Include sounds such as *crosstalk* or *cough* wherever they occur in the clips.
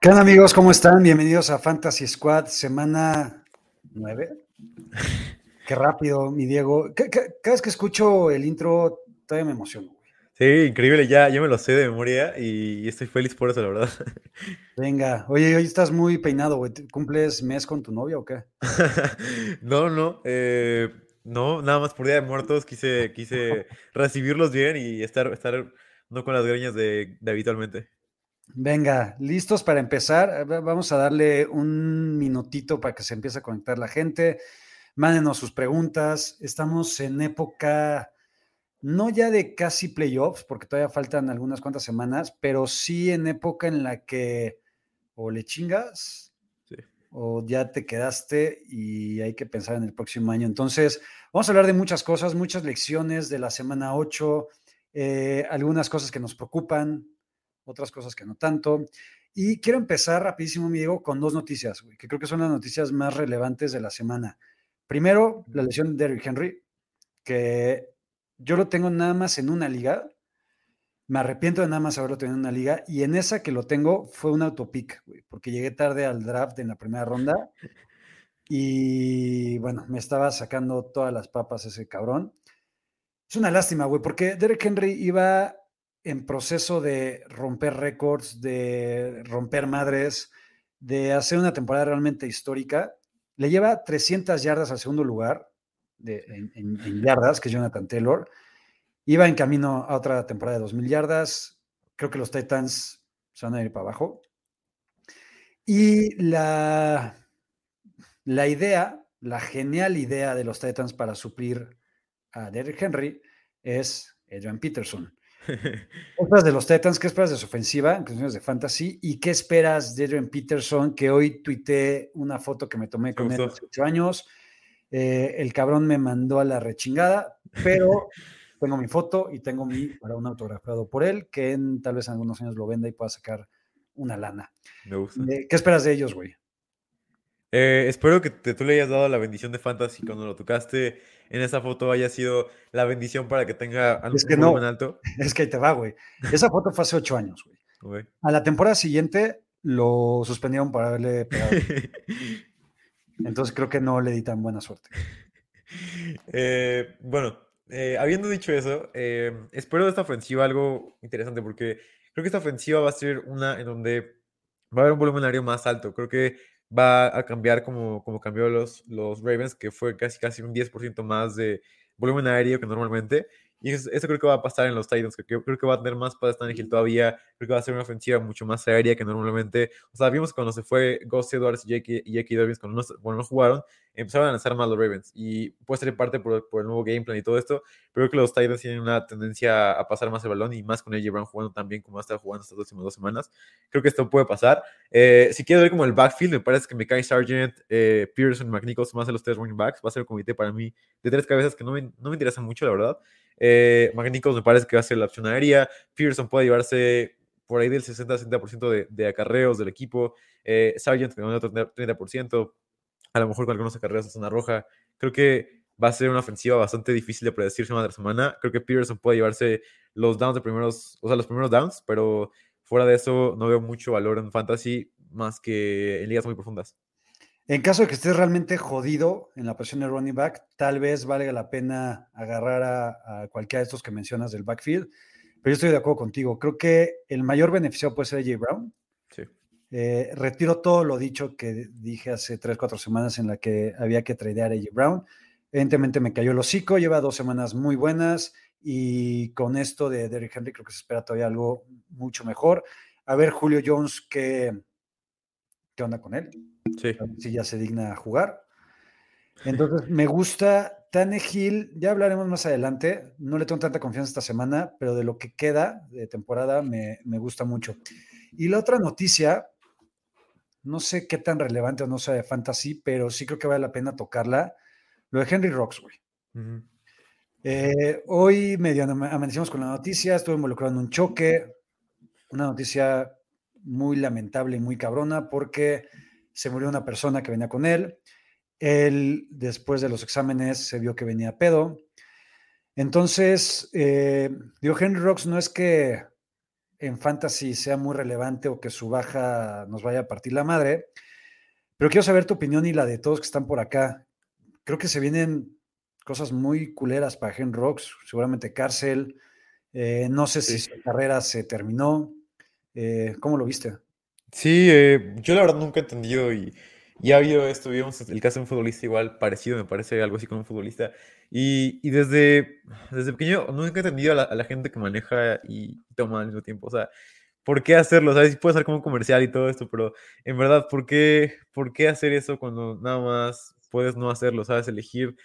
¿Qué onda amigos? ¿Cómo están? Bienvenidos a Fantasy Squad, semana 9. Qué rápido, mi Diego. Ca- ca- Cada vez que escucho el intro, todavía me emociono. Sí, increíble, ya, ya me lo sé de memoria y estoy feliz por eso, la verdad. *laughs* Venga, oye, hoy estás muy peinado, güey. ¿Te- ¿Cumples mes con tu novia o qué? *laughs* No, no, eh, no, nada más por Día de Muertos quise, quise recibirlos bien y estar, estar no con las greñas de, de habitualmente. Venga, listos para empezar. Eh, va- Vamos a darle un minutito para que se empiece a conectar la gente. Mándenos sus preguntas. Estamos en época, no ya de casi playoffs, porque todavía faltan algunas cuantas semanas, pero sí en época en la que o le chingas Sí. o ya te quedaste y hay que pensar en el próximo año. Entonces, vamos a hablar de muchas cosas, muchas lecciones de la semana 8, eh, algunas cosas que nos preocupan, otras cosas que no tanto. Y quiero empezar rapidísimo, mi Diego, con dos noticias, güey, que creo que son las noticias más relevantes de la semana. Primero, la lesión de Derrick Henry, que yo lo tengo nada más en una liga. Me arrepiento de nada más haberlo tenido en una liga. Y en esa que lo tengo fue un autopic, güey, porque llegué tarde al draft en la primera ronda. Y bueno, me estaba sacando todas las papas ese cabrón. Es una lástima, güey, porque Derrick Henry iba en proceso de romper récords, de romper madres, de hacer una temporada realmente histórica. Le lleva 300 yardas al segundo lugar en yardas, que es Jonathan Taylor. Iba en camino a otra temporada de 2.000 yardas. Creo que los Titans se van a ir para abajo. Y la, la idea, la genial idea de los Titans para suplir a Derrick Henry es Adrian Peterson. *laughs* ¿Qué esperas de los Titans? ¿Qué esperas de su ofensiva en cuestiones de fantasy? ¿Y qué esperas de Adrian Peterson? Que hoy tuiteé una foto que me tomé con él hace ocho años. Eh, el cabrón me mandó a la rechingada, pero *laughs* tengo mi foto y tengo mi para un autografiado por él, que en, tal vez en algunos años lo venda y pueda sacar una lana. Me gusta. Eh, ¿Qué esperas de ellos, güey? Eh, espero que te- tú le hayas dado la bendición de Fantasy cuando lo tocaste en esa foto haya sido la bendición para que tenga Es que no. alto. *laughs* Es que ahí te va, güey. Esa foto fue hace ocho años, güey. A la temporada siguiente lo suspendieron por haberle pegado. *laughs* Entonces creo que no le di tan buena suerte. Eh, bueno, eh, habiendo dicho eso, eh, espero de esta ofensiva algo interesante porque creo que esta ofensiva va a ser una en donde va a haber un volumen aéreo más alto. Creo que va a cambiar como, como cambió los, los Ravens, que fue casi, casi un 10% más de volumen aéreo que normalmente. Y eso, eso creo que va a pasar en los Titans, creo, creo que va a tener más para Hill todavía. Creo que va a ser una ofensiva mucho más aérea que normalmente. O sea, vimos cuando se fue Gus Edwards y Jake Dobbins, cuando no, cuando no jugaron, empezaron a lanzar más los Ravens. Y puede ser parte por, por el nuevo game plan y todo esto. Pero creo que los Titans tienen una tendencia a pasar más el balón y más con AJ Brown jugando también como ha estado jugando estas últimas dos semanas. Creo que esto puede pasar. Eh, si quiero ver como el backfield, me parece que me cae Sargent, eh, Pearson y McNichols más de los tres running backs. Va a ser un comité para mí de tres cabezas que no me, no me interesa mucho, la verdad. Eh, me parece que va a ser la opción aérea. Pearson puede llevarse por ahí del 60-70% de, de acarreos del equipo. Eh, Sargent con otro 30%. A lo mejor con algunos acarreos de zona roja. Creo que va a ser una ofensiva bastante difícil de predecir semana tras semana. Creo que Pearson puede llevarse los downs de primeros, o sea, los primeros downs, pero fuera de eso no veo mucho valor en fantasy más que en ligas muy profundas. En caso de que estés realmente jodido en la posición de running back, tal vez valga la pena agarrar a, a cualquiera de estos que mencionas del backfield. Pero yo estoy de acuerdo contigo. Creo que el mayor beneficiado puede ser AJ Brown. Sí. Eh, retiro todo lo dicho que dije hace tres, cuatro semanas en la que había que tradear a AJ Brown. Evidentemente me cayó el hocico, lleva dos semanas muy buenas y con esto de Derrick Henry creo que se espera todavía algo mucho mejor. A ver, Julio Jones, ¿qué, qué onda con él? Sí. a ver si ya se digna a jugar. *laughs* Entonces, me gusta Tannehill, ya hablaremos más adelante. No le tengo tanta confianza esta semana, pero de lo que queda de temporada me, me gusta mucho. Y la otra noticia, no sé qué tan relevante o no sea de fantasy, pero sí creo que vale la pena tocarla. Lo de Henry Rocks, güey. Eh, hoy medio ama- amanecimos con la noticia, estuve involucrado en un choque, una noticia muy lamentable y muy cabrona porque se murió una persona que venía con él. Él, después de los exámenes, se vio que venía pedo. Entonces, eh, digo, Henry Rocks no es que en fantasy sea muy relevante o que su baja nos vaya a partir la madre, pero quiero saber tu opinión y la de todos que están por acá. Creo que se vienen cosas muy culeras para Henry Rocks, seguramente cárcel. eh, no sé si su carrera se terminó. eh, ¿Cómo lo viste? Sí, eh, yo la verdad nunca he entendido y, y ha habido esto, vimos el caso de un futbolista igual parecido, me parece algo así con un futbolista. Y, y desde, desde pequeño nunca he entendido a la, a la gente que maneja y toma al mismo tiempo. O sea, ¿por qué hacerlo? ¿Sabes? Puede ser como comercial y todo esto, pero en verdad, ¿por qué, por qué hacer eso cuando nada más puedes no hacerlo? ¿Sabes? Elegir,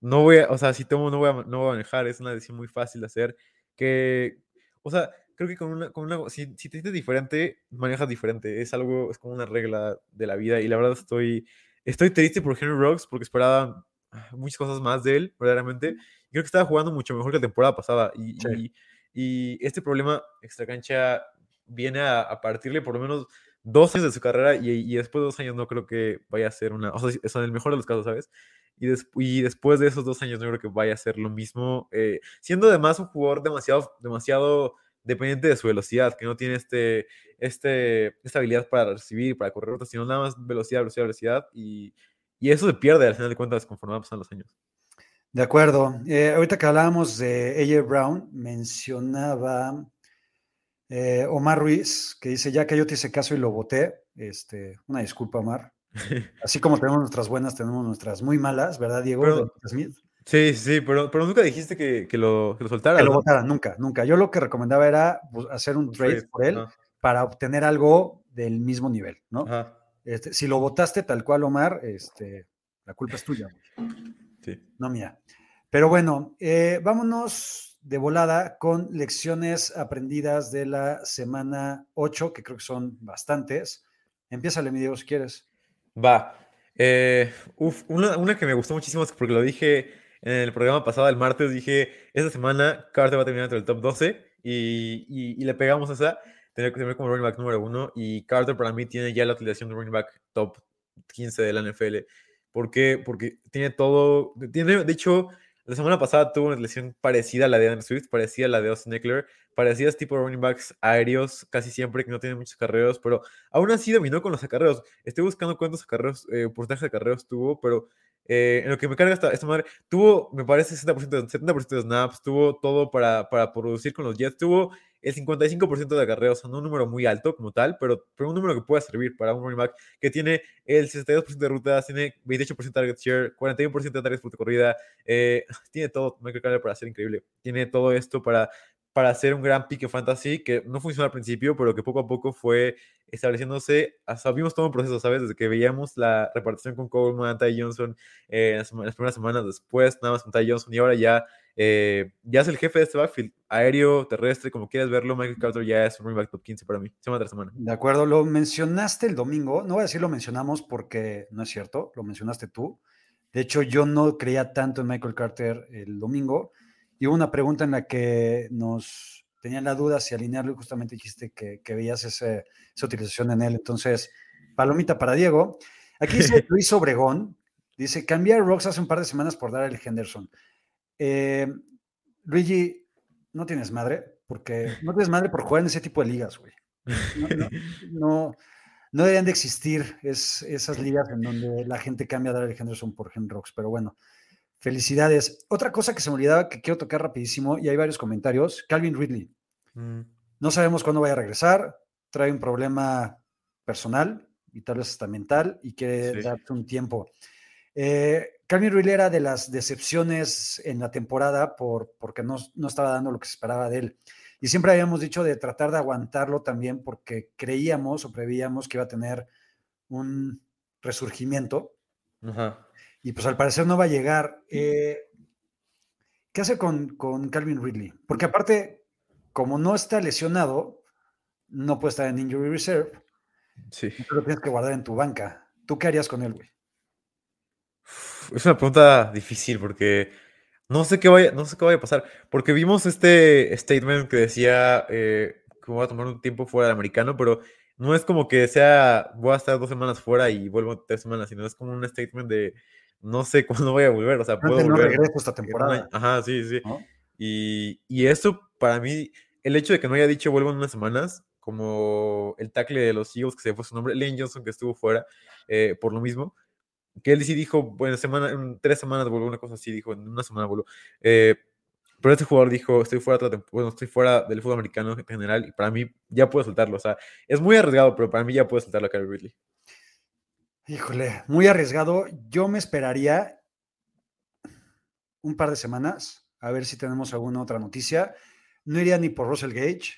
no voy a, o sea, si tomo no voy a, no voy a manejar, es una decisión muy fácil de hacer, que, o sea, creo que con una, con una si, si te sientes diferente, manejas diferente. Es algo, es como una regla de la vida. Y la verdad estoy, estoy triste por Henry Rocks porque esperaba muchas cosas más de él, verdaderamente. Creo que estaba jugando mucho mejor que la temporada pasada. Y, Sí. y, y este problema extracancha viene a, a partirle por lo menos dos años de su carrera y, y después de dos años no creo que vaya a ser una, o sea, en el mejor de los casos, ¿sabes? Y, des- y después de esos dos años no creo que vaya a ser lo mismo, eh, siendo además un jugador demasiado, demasiado dependiente de su velocidad, que no tiene este, este, esta habilidad para recibir, para correr rutas, sino nada más velocidad, velocidad, velocidad, y, y eso se pierde al final de cuentas conforme pasan los años. De acuerdo. Eh, ahorita que hablábamos de AJ Brown, mencionaba eh, Omar Ruiz, que dice, ya que yo te hice caso y lo voté. Este, una disculpa, Omar. *laughs* Así como tenemos nuestras buenas, tenemos nuestras muy malas, ¿verdad, Diego? Pero- De Smith. Sí, sí, pero, pero nunca dijiste que, que lo, que lo soltaras, Que lo ¿no? votara, nunca, nunca. Yo lo que recomendaba era pues, hacer un trade por él ajá, para obtener algo del mismo nivel, ¿no? Este, si lo votaste tal cual, Omar, este, la culpa es tuya, sí. no mía. Pero bueno, eh, vámonos de volada con lecciones aprendidas de la semana 8, que creo que son bastantes. Empiézale, mi Diego, si quieres. Va. Eh, uf, una, una que me gustó muchísimo es porque lo dije en el programa pasado, el martes, dije, esta semana Carter va a terminar entre el top 12 y, y, y le pegamos esa, tener que tener como running back número uno y Carter para mí tiene ya la utilización de running back top 15 de la NFL. ¿Por qué? Porque tiene todo, tiene, de hecho, la semana pasada tuvo una utilización parecida a la de Andrew Swift, parecida a la de Austin Eckler, parecidas tipo running backs aéreos casi siempre que no tienen muchos carreros, pero aún así dominó con los acarreos. Estoy buscando cuántos acarreos, eh, porcentaje de acarreos tuvo, pero eh, en lo que me carga esta, madre, tuvo, me parece, 60%, de- 70% de snaps, tuvo todo para, para producir con los Jets, tuvo el 55% de acarreos, o sea, no un número muy alto como tal, pero, pero un número que pueda servir para un running back que tiene el 62% de rutas, tiene 28% de target share, 41% de targets por corrida, eh, *laughs* tiene todo Michael Carter para ser increíble, tiene todo esto para para hacer un gran pique fantasy que no funcionó al principio, pero que poco a poco fue estableciéndose. Hasta vimos todo un proceso, ¿sabes? Desde que veíamos la repartición con Coleman, Ty Johnson, eh, las, las primeras semanas después, nada más con Ty Johnson, y ahora ya, eh, ya es el jefe de este backfield, aéreo, terrestre, como quieras verlo. Michael Carter ya es un running back top 15 para mí, semana tras semana. De acuerdo, lo mencionaste el domingo. No voy a decir lo mencionamos porque no es cierto, lo mencionaste tú. De hecho, yo no creía tanto en Michael Carter el domingo. Y hubo una pregunta en la que nos tenían la duda si alinearlo y justamente dijiste que, que veías ese- esa utilización en él. Entonces, palomita para Diego. Aquí dice *laughs* Luis Obregón, dice, cambié a Rocks hace un par de semanas por dar el Henderson. Eh, Luigi, no tienes madre, porque no tienes madre por jugar en ese tipo de ligas, güey. No, no, no, no deberían de existir es- esas ligas en donde la gente cambia a Darrell Henderson por Hen Rocks, pero bueno, felicidades. Otra cosa que se me olvidaba que quiero tocar rapidísimo, y hay varios comentarios, Calvin Ridley. Mm, No sabemos cuándo vaya a regresar, trae un problema personal y tal vez hasta mental y quiere Sí. darse un tiempo. Eh, Calvin Ridley era de las decepciones en la temporada por, porque no, no estaba dando lo que se esperaba de él. Y siempre habíamos dicho de tratar de aguantarlo también porque creíamos o prevíamos que iba a tener un resurgimiento Ajá. Y pues al parecer no va a llegar. Eh, ¿qué hace con, con Calvin Ridley? Porque aparte, como no está lesionado, no puede estar en injury reserve. Sí. Lo tienes que guardar en tu banca. ¿Tú qué harías con él, güey? Es una pregunta difícil porque no sé qué vaya, no sé qué vaya a pasar. Porque vimos este statement que decía eh, que voy a tomar un tiempo fuera del americano, pero no es como que sea voy a estar dos semanas fuera y vuelvo tres semanas, sino es como un statement de no sé *laughs* cuándo voy a volver. O sea, puedo no volver. regreso esta temporada. Ajá, sí, sí. ¿no? Y, y eso para mí, el hecho de que no haya dicho vuelvo en unas semanas, como el tackle de los Eagles, que se fue su nombre, Lane Johnson, que estuvo fuera eh, por lo mismo, que él sí dijo, bueno, semana, en tres semanas vuelvo, una cosa así, dijo, en una semana vuelvo. Eh, pero este jugador dijo, estoy fuera, otra bueno, estoy fuera del fútbol americano en general, y para mí ya puedo soltarlo. O sea, es muy arriesgado, pero para mí ya puedo soltarlo a Calvin Ridley. Híjole, muy arriesgado. Yo me esperaría un par de semanas a ver si tenemos alguna otra noticia. No iría ni por Russell Gage,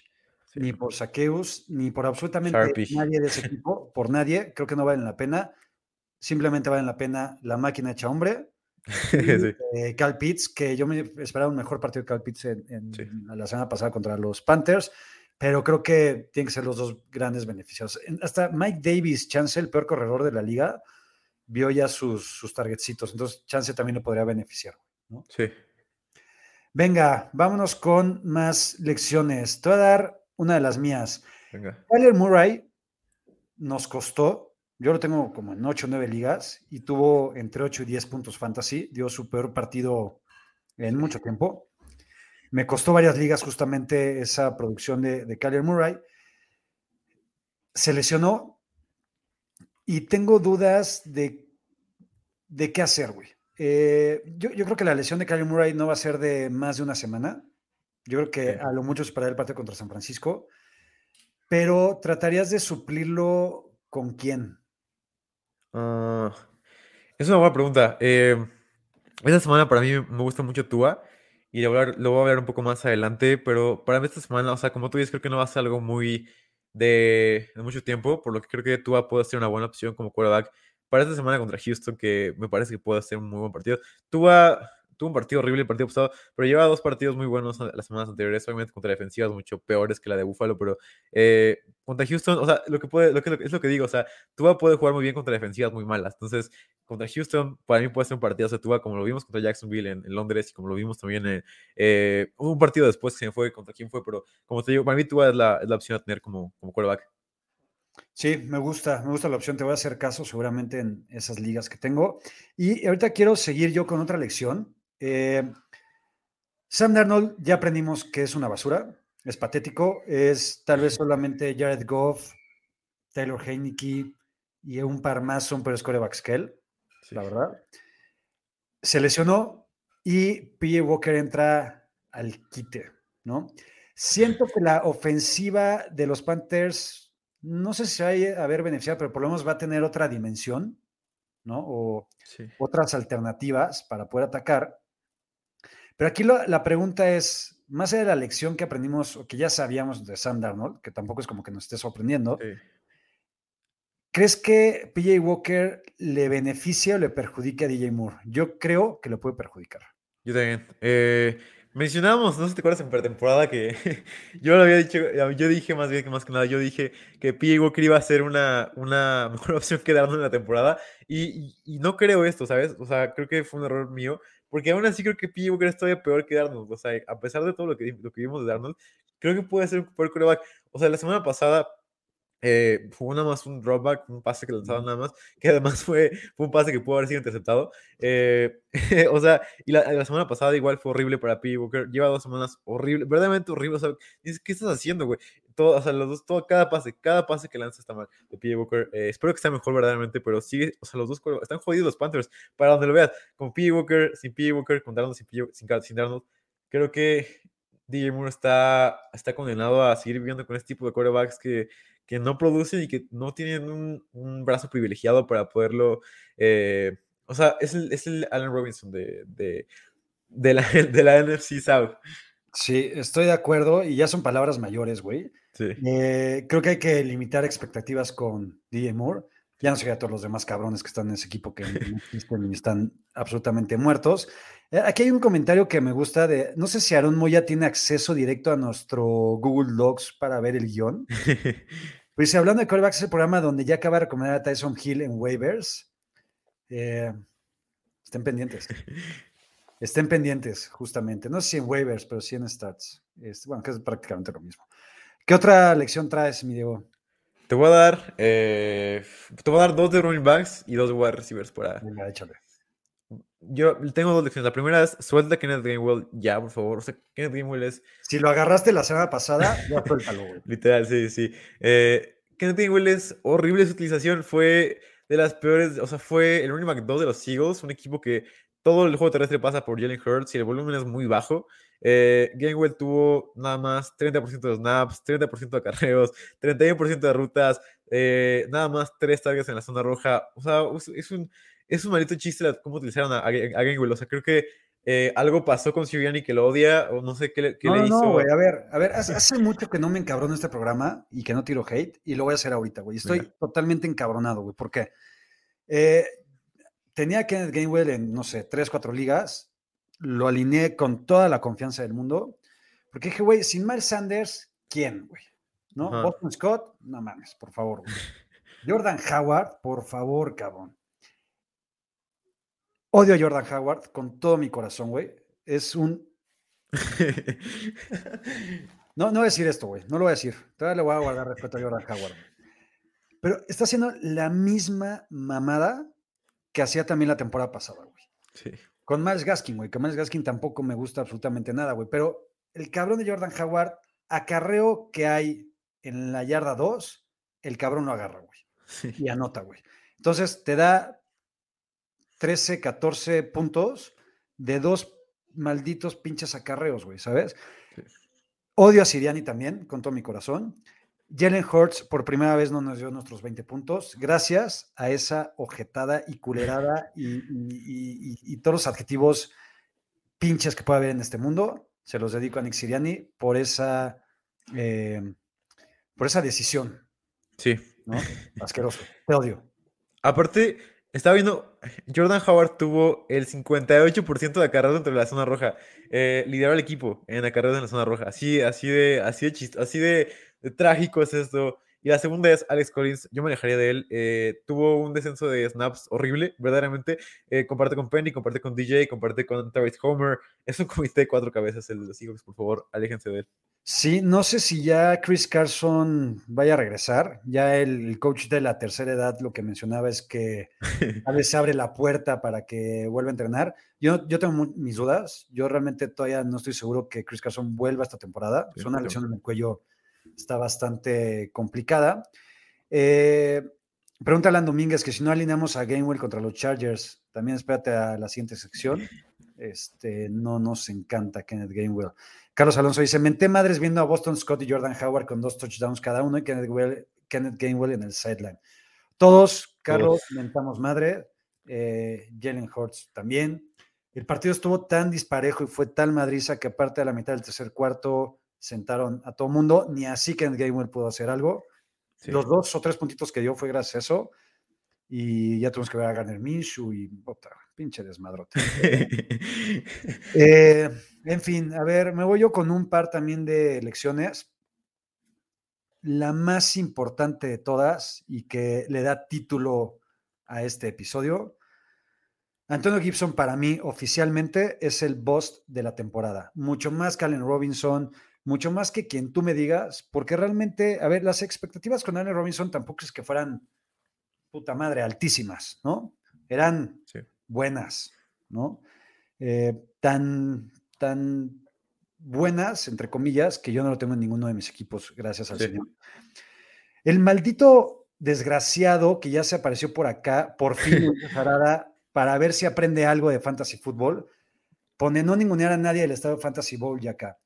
Sí. ni por Saqueus, ni por absolutamente Sharpie. nadie de ese equipo, por nadie. Creo que no valen la pena. Simplemente valen la pena la máquina hecha hombre. *laughs* y, Sí. eh, Cal Pitts, que yo me esperaba un mejor partido de Cal Pitts en, en Sí. la semana pasada contra los Panthers, pero creo que tienen que ser los dos grandes beneficiados. En- Hasta Mike Davis, chance, el peor corredor de la liga, vio ya sus, sus targetcitos, entonces chance también lo podría beneficiar. ¿no? Sí. Venga, vámonos con más lecciones. Te voy a dar una de las mías. Venga. Tyler Murray nos costó, yo lo tengo como en 8 o 9 ligas y tuvo entre 8 y 10 puntos fantasy, dio su peor partido en mucho tiempo. Me costó varias ligas justamente esa producción de, de Kyler Murray. Se lesionó y tengo dudas de, de qué hacer, güey. Eh, yo, yo creo que la lesión de Kyler Murray no va a ser de más de una semana. Yo creo que a lo mucho es para el partido contra San Francisco. Pero tratarías de suplirlo con quién? Ah, es una buena pregunta. Eh, esta semana para mí me gusta mucho Tua y lo voy, a hablar, un poco más adelante, pero para mí esta semana, o sea, como tú dices, creo que no va a ser algo muy de, de mucho tiempo, por lo que creo que Tua puede ser una buena opción como quarterback para esta semana contra Houston, que me parece que puede ser un muy buen partido. Tua tuvo un partido horrible el partido pasado, pero lleva dos partidos muy buenos las semanas anteriores, obviamente contra defensivas mucho peores que la de Buffalo, pero eh, contra Houston, o sea, lo que puede, lo que, es lo que digo, o sea, Tua puede jugar muy bien contra defensivas muy malas. Entonces, contra Houston, para mí puede ser un partido de Tua, como lo vimos contra Jacksonville en, Londres y como lo vimos también en eh, un partido después que se fue contra quién fue, pero como te digo, para mí Tua es la, es la opción a tener como, como quarterback. Sí, me gusta, me gusta la opción. Te voy a hacer caso seguramente en esas ligas que tengo. Y ahorita quiero seguir yo con otra lección. Eh, Sam Darnold ya aprendimos que es una basura, es patético, es tal vez solamente Jared Goff, Taylor Heineke y un par más son peores corebacks que él, Sí. la verdad. Se lesionó y PJ Walker entra al quite, ¿no? Siento que la ofensiva de los Panthers, no sé si se va a ver beneficiada, pero por lo menos va a tener otra dimensión, ¿no? O Sí. otras alternativas para poder atacar. Pero aquí lo- la pregunta es, más allá de la lección que aprendimos o que ya sabíamos de Sam Darnold, que tampoco es como que nos esté sorprendiendo, Sí. ¿crees que PJ Walker le beneficia o le perjudica a DJ Moore? Yo creo que le puede perjudicar. Yo también. Eh, mencionábamos, no sé si te acuerdas en pretemporada que *laughs* yo lo había dicho, yo dije más bien que más que nada, yo dije que P.J. Walker iba a ser una, una mejor *laughs* opción que Darnold en la temporada y, y- y no creo esto, ¿sabes? O sea, creo que fue un error mío, porque aún así creo que P.J. Walker es todavía peor que Darnold, o sea, a pesar de todo lo que, lo que vimos de Darnold, creo que puede ser un peor quarterback. O sea, la semana pasada eh, fue nada más un dropback, un pase que lanzaron nada más, que además fue, fue un pase que pudo haber sido interceptado. Eh, *laughs* o sea, y la, la semana pasada igual fue horrible para P. Walker. Lleva dos semanas horrible, verdaderamente horrible. O sea, ¿qué estás haciendo, güey? Todo, o sea, los dos, todo, cada pase, cada pase que lanza está mal de P. Walker. Eh, espero que esté mejor verdaderamente, pero sigue, o sea, los dos están jodidos los Panthers, para donde lo veas, con P. Walker, sin P. Walker, con Darnold, sin, P. sin, sin Darnold. Creo que DJ Moore está, está condenado a seguir viviendo con este tipo de quarterbacks que, que no producen y que no tienen un, un brazo privilegiado para poderlo. eh, o sea, es el, es el Allen Robinson de, de, de, la, *laughs* de la NFC South. Sí, estoy de acuerdo y ya son palabras mayores, güey. Sí. Eh, creo que hay que limitar expectativas con DJ Moore. Ya no sé a todos los demás cabrones que están en ese equipo que *laughs* están absolutamente muertos. Eh, Aquí hay un comentario que me gusta de, no sé si Aaron Moya tiene acceso directo a nuestro Google Docs para ver el guion. *laughs* Pero dice, hablando de quarterbacks, es el programa donde ya acaba de recomendar a Tyson Hill en waivers. Eh, estén pendientes. *laughs* Estén pendientes, justamente. No sé si en waivers, pero sí en stats. Este, bueno, que es prácticamente lo mismo. ¿Qué otra lección traes, mi Diego? Te voy a dar, eh, te voy a dar dos de running backs y dos de wide receivers para. Venga, échale. Yo tengo dos lecciones. La primera es suelta a Kenneth Gainwell ya, por favor. O sea, Kenneth Gainwell es Si lo agarraste la semana pasada, ya suéltalo, güey. *laughs* literal, sí, sí. Eh, Kenneth Gainwell es horrible su utilización. Fue de las peores, o sea, fue el running back 2 de los Eagles, un equipo que todo el juego terrestre pasa por Jalen Hurts y el volumen es muy bajo. Eh, Gainwell tuvo nada más 30% de snaps, 30% de acarreos, 31% de rutas, eh, nada más 3 targets en la zona roja. O sea, es, es un, es un maldito chiste la- cómo utilizaron a, a, a Gainwell. O sea, creo que eh, algo pasó con Sirianni que lo odia, o no sé qué, le- qué No, le hizo. no, güey, a ver, a ver, hace, hace mucho que no me encabrono este programa y que no tiro hate y lo voy a hacer ahorita, güey. Estoy totalmente encabronado, güey. ¿Por qué? Eh, tenía a Kenneth Gainwell en, no sé, tres, cuatro ligas. Lo alineé con toda la confianza del mundo. Porque dije, güey, sin Miles Sanders, ¿quién, güey? ¿No? Boston Scott, no mames, por favor, güey. *laughs* Jordan Howard, por favor, cabrón. Odio a Jordan Howard con todo mi corazón, güey. Es un *laughs* No, no voy a decir esto, güey. No lo voy a decir. Todavía le voy a guardar respeto a Jordan Howard. Pero está haciendo la misma mamada que hacía también la temporada pasada, güey. Sí. Con Miles Gaskin, güey. Que Miles Gaskin tampoco me gusta absolutamente nada, güey. Pero el cabrón de Jordan Howard, acarreo que hay en la yarda 2, el cabrón lo agarra, güey. Sí. Y anota, güey. Entonces te da 13, 14 puntos de dos malditos pinches acarreos, güey, ¿sabes? Sí. Odio a Siriani también, con todo mi corazón. Jalen Hurts por primera vez no nos dio nuestros 20 puntos, gracias a esa ojetada y culerada y, y- y- y- y todos los adjetivos pinches que puede haber en este mundo. Se los dedico a Nick Siriani por esa, eh, por esa decisión, Sí. ¿no? Asqueroso. Te odio. Aparte, estaba viendo, Jordan Howard tuvo el 58% de acarreos dentro de la zona roja. Eh, lideró al equipo en acarreos en la zona roja. Así, así de, así de chist- así de trágico es esto. Y la segunda es Alex Collins. Yo me alejaría de él. Eh, tuvo un descenso de snaps horrible, verdaderamente. Eh, comparte con Penny, comparte con DJ, comparte con Travis Homer. Es un comité de cuatro cabezas el de los Seahawks, por favor, aléjense de él. Sí, no sé si ya Chris Carson vaya a regresar. Ya el, coach de la tercera edad lo que mencionaba es que *laughs* a veces abre la puerta para que vuelva a entrenar. Yo, yo tengo mis dudas. Yo realmente todavía no estoy seguro que Chris Carson vuelva esta temporada. Es una lesión en el cuello, está bastante complicada. Eh, pregunta Alan Domínguez que si no alineamos a Gainwell contra los Chargers, también espérate a la siguiente sección. Este, no nos encanta Kenneth Gainwell. Carlos Alonso dice, menté madres viendo a Boston Scott y Jordan Howard con dos touchdowns cada uno y Kenneth, Well- Kenneth Gainwell en el sideline. Todos, Carlos, mentamos madre. eh, Jalen Hurts también. El partido estuvo tan disparejo y fue tal madriza que aparte de la mitad del tercer cuarto sentaron a todo mundo. Ni así Kenneth Gainwell pudo hacer algo. Sí. Los dos o tres puntitos que dio fue gracias a eso. Y ya tuvimos que ver a Garner Minshew y puta, pinche desmadrote. *laughs* Eh, en fin, a ver, me voy yo con un par también de elecciones. La más importante de todas y que le da título a este episodio. Antonio Gibson para mí oficialmente es el boss de la temporada. Mucho más que Allen Robinson, mucho más que quien tú me digas, porque realmente, a ver, las expectativas con Allen Robinson tampoco es que fueran puta madre altísimas, ¿no? Eran Sí. buenas, ¿no? Eh, tan, tan buenas, entre comillas, que yo no lo tengo en ninguno de mis equipos, gracias al Sí. Señor. El maldito desgraciado que ya se apareció por acá, por fin, *laughs* para ver si aprende algo de fantasy fútbol, pone no ningunear a nadie del estado de fantasy bowl ya acá.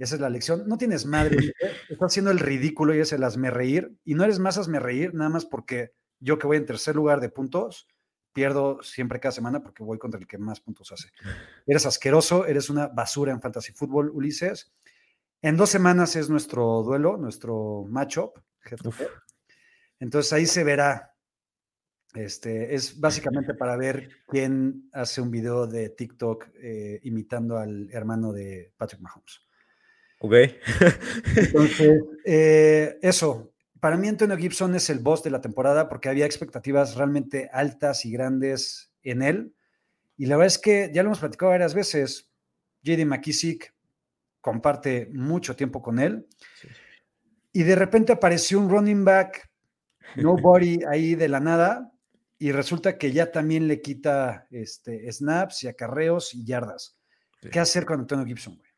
Esa es la lección. No tienes madre, Ulises, *laughs* estás haciendo el ridículo y es el hazme reír. Y no eres más hazme reír, nada más porque yo que voy en tercer lugar de puntos, pierdo siempre cada semana porque voy contra el que más puntos hace. Eres asqueroso, eres una basura en fantasy fútbol, Ulises. En dos semanas es nuestro duelo, nuestro matchup. Entonces ahí se verá Este, es básicamente para ver quién hace un video de TikTok eh, imitando al hermano de Patrick Mahomes. Ok. Entonces, *laughs* eh, eso, para mí Antonio Gibson es el boss de la temporada porque había expectativas realmente altas y grandes en él. Y la verdad es que ya lo hemos platicado varias veces. JD McKissick comparte mucho tiempo con él. Y de repente apareció un running back, nobody *laughs* ahí de la nada, y resulta que ya también le quita este, snaps y acarreos y yardas. Sí. ¿Qué hacer con Antonio Gibson, güey?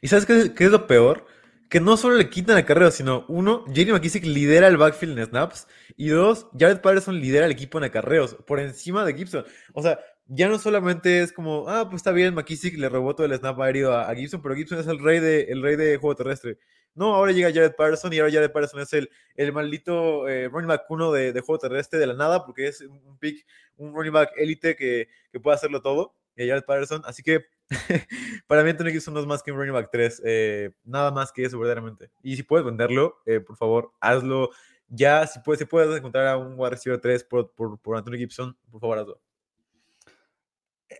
¿Y sabes qué, qué es lo peor? Que no solo le quitan acarreos, sino uno, Jerry McKissick lidera el backfield en snaps, y dos, Jared Patterson lidera el equipo en acarreos, por encima de Gibson. O sea, ya no solamente es como, ah, pues está bien, McKissick le todo el snap aéreo a, a Gibson, pero Gibson es el rey de, el rey de juego terrestre. No, ahora llega Jared Patterson y ahora Jared Patterson es el, el maldito eh, running back uno de, de, juego terrestre de la nada, porque es un pick, un running back élite que, que puede hacerlo todo, eh, Jared Patterson. Así que *laughs* para mí Anthony Gibson no es más que un running back 3, eh, nada más que eso verdaderamente. Y si puedes venderlo, eh, por favor, hazlo. Ya, si puedes, si puedes encontrar a un wide receiver 3 por, por, por Anthony Gibson, por favor, hazlo.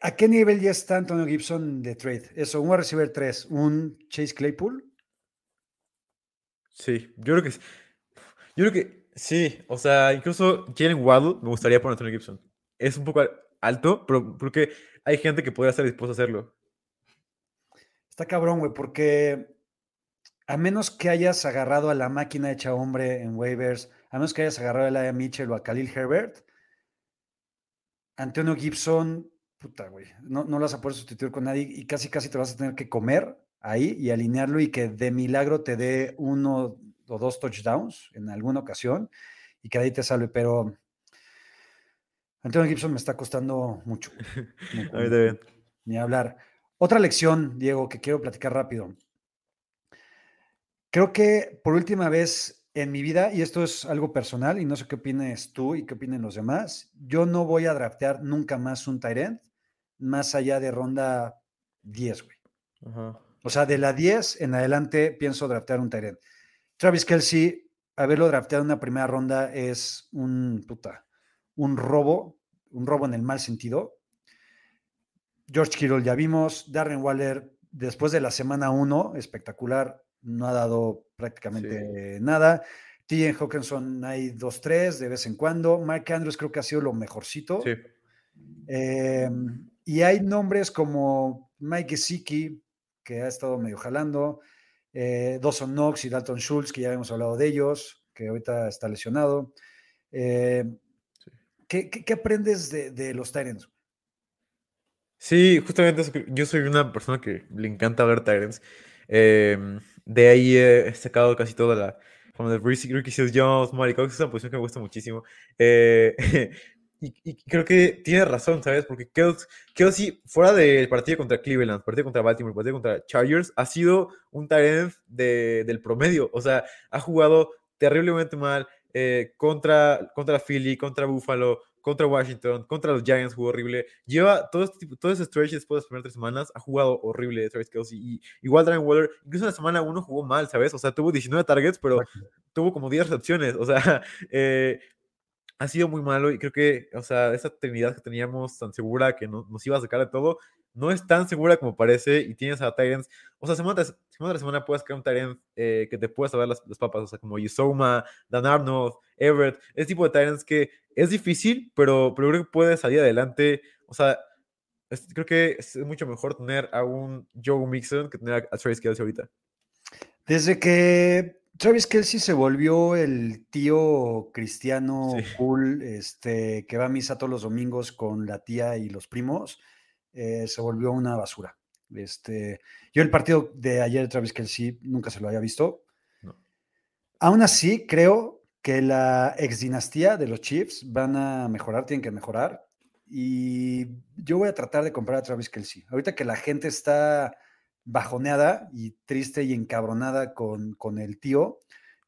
¿A qué nivel ya está Antonio Gibson de trade? Eso, un wide receiver 3, un Chase Claypool. Sí, yo creo que sí. Yo creo que sí. O sea, incluso Jalen Waddle me gustaría por Antonio Gibson. Es un poco alto, pero creo que hay gente que podría estar dispuesta a hacerlo. Está cabrón, güey, porque a menos que hayas agarrado a la máquina hecha hombre en waivers, a menos que hayas agarrado a Laia Mitchell o a Khalil Herbert, Antonio Gibson, puta, güey, no, no lo vas a poder sustituir con nadie y casi, casi te vas a tener que comer ahí y alinearlo y que de milagro te dé uno o dos touchdowns en alguna ocasión y que ahí te salve, pero Antonio Gibson me está costando mucho. *laughs* a mí también. Ni hablar. Otra lección, Diego, que quiero platicar rápido. Creo que por última vez en mi vida, y esto es algo personal, y no sé qué opines tú y qué opinen los demás, yo no voy a draftear nunca más un Tyrant más allá de ronda 10, güey. Ajá. O sea, de la 10 en adelante pienso draftear un Tyrant. Travis Kelsey, haberlo drafteado en una primera ronda es un puta, un robo, un robo en el mal sentido. George Kittle ya vimos, Darren Waller después de la semana 1, espectacular, no ha dado prácticamente sí. nada. T. Hawkinson hay 2-3 de vez en cuando. Mark Andrews creo que ha sido lo mejorcito. Sí. Eh, y hay nombres como Mike Gesicki, que ha estado medio jalando, eh, Dawson Knox y Dalton Schultz, que ya hemos hablado de ellos, que ahorita está lesionado. Eh. ¿Qué, qué, qué, aprendes de, de los Tyrants? Sí, justamente yo soy una persona que le encanta ver Tyrants. Eh, de ahí he sacado casi toda la. Como de Ricky, Seals Jones, Mari Cox, es una posición que me gusta muchísimo. Eh, *laughs* y, y, creo que tiene razón, ¿sabes? Porque Kelsey, fuera del partido contra Cleveland, partido contra Baltimore, partido contra Chargers, ha sido un Tyrant de, del promedio. O sea, ha jugado terriblemente mal eh, contra, contra Philly, contra Buffalo, contra Washington, contra los Giants jugó horrible. Lleva todo este tipo, todo ese stretch después de las primeras tres semanas, ha jugado horrible Travis Kelsey. Y igual Darren Waller, incluso en la semana uno jugó mal, ¿sabes? O sea, tuvo 19 targets, pero tuvo como 10 recepciones. O sea, *laughs* eh, ha sido muy malo y creo que, o sea, esa trinidad que teníamos tan segura que no, nos iba a sacar de todo, no es tan segura como parece y tienes a Tyrants, o sea, semana tras semana, tras semana puedes crear un Tyrant eh, que te pueda salvar las, las, papas, o sea, como Yusoma, Dan Arnold, Everett, ese tipo de Tyrants que es difícil, pero, pero creo que puede salir adelante, o sea, es, creo que es mucho mejor tener a un Joe Mixon que tener a, a Travis Kelsey ahorita. Desde que Travis Kelsey se volvió el tío cristiano sí. cool, este, que va a misa todos los domingos con la tía y los primos, eh, se volvió una basura. Este, yo el partido de ayer de Travis Kelsey nunca se lo había visto. No. Aún así, creo que la ex dinastía de los Chiefs van a mejorar, tienen que mejorar. Y yo voy a tratar de comprar a Travis Kelsey. Ahorita que la gente está bajoneada y triste y encabronada con, con el tío,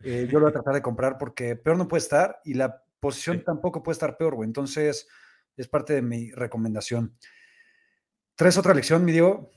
eh, yo lo voy a *laughs* tratar de comprar porque peor no puede estar y la posición sí. tampoco puede estar peor, güey. Entonces, es parte de mi recomendación. ¿Traes otra lección, mi Diego?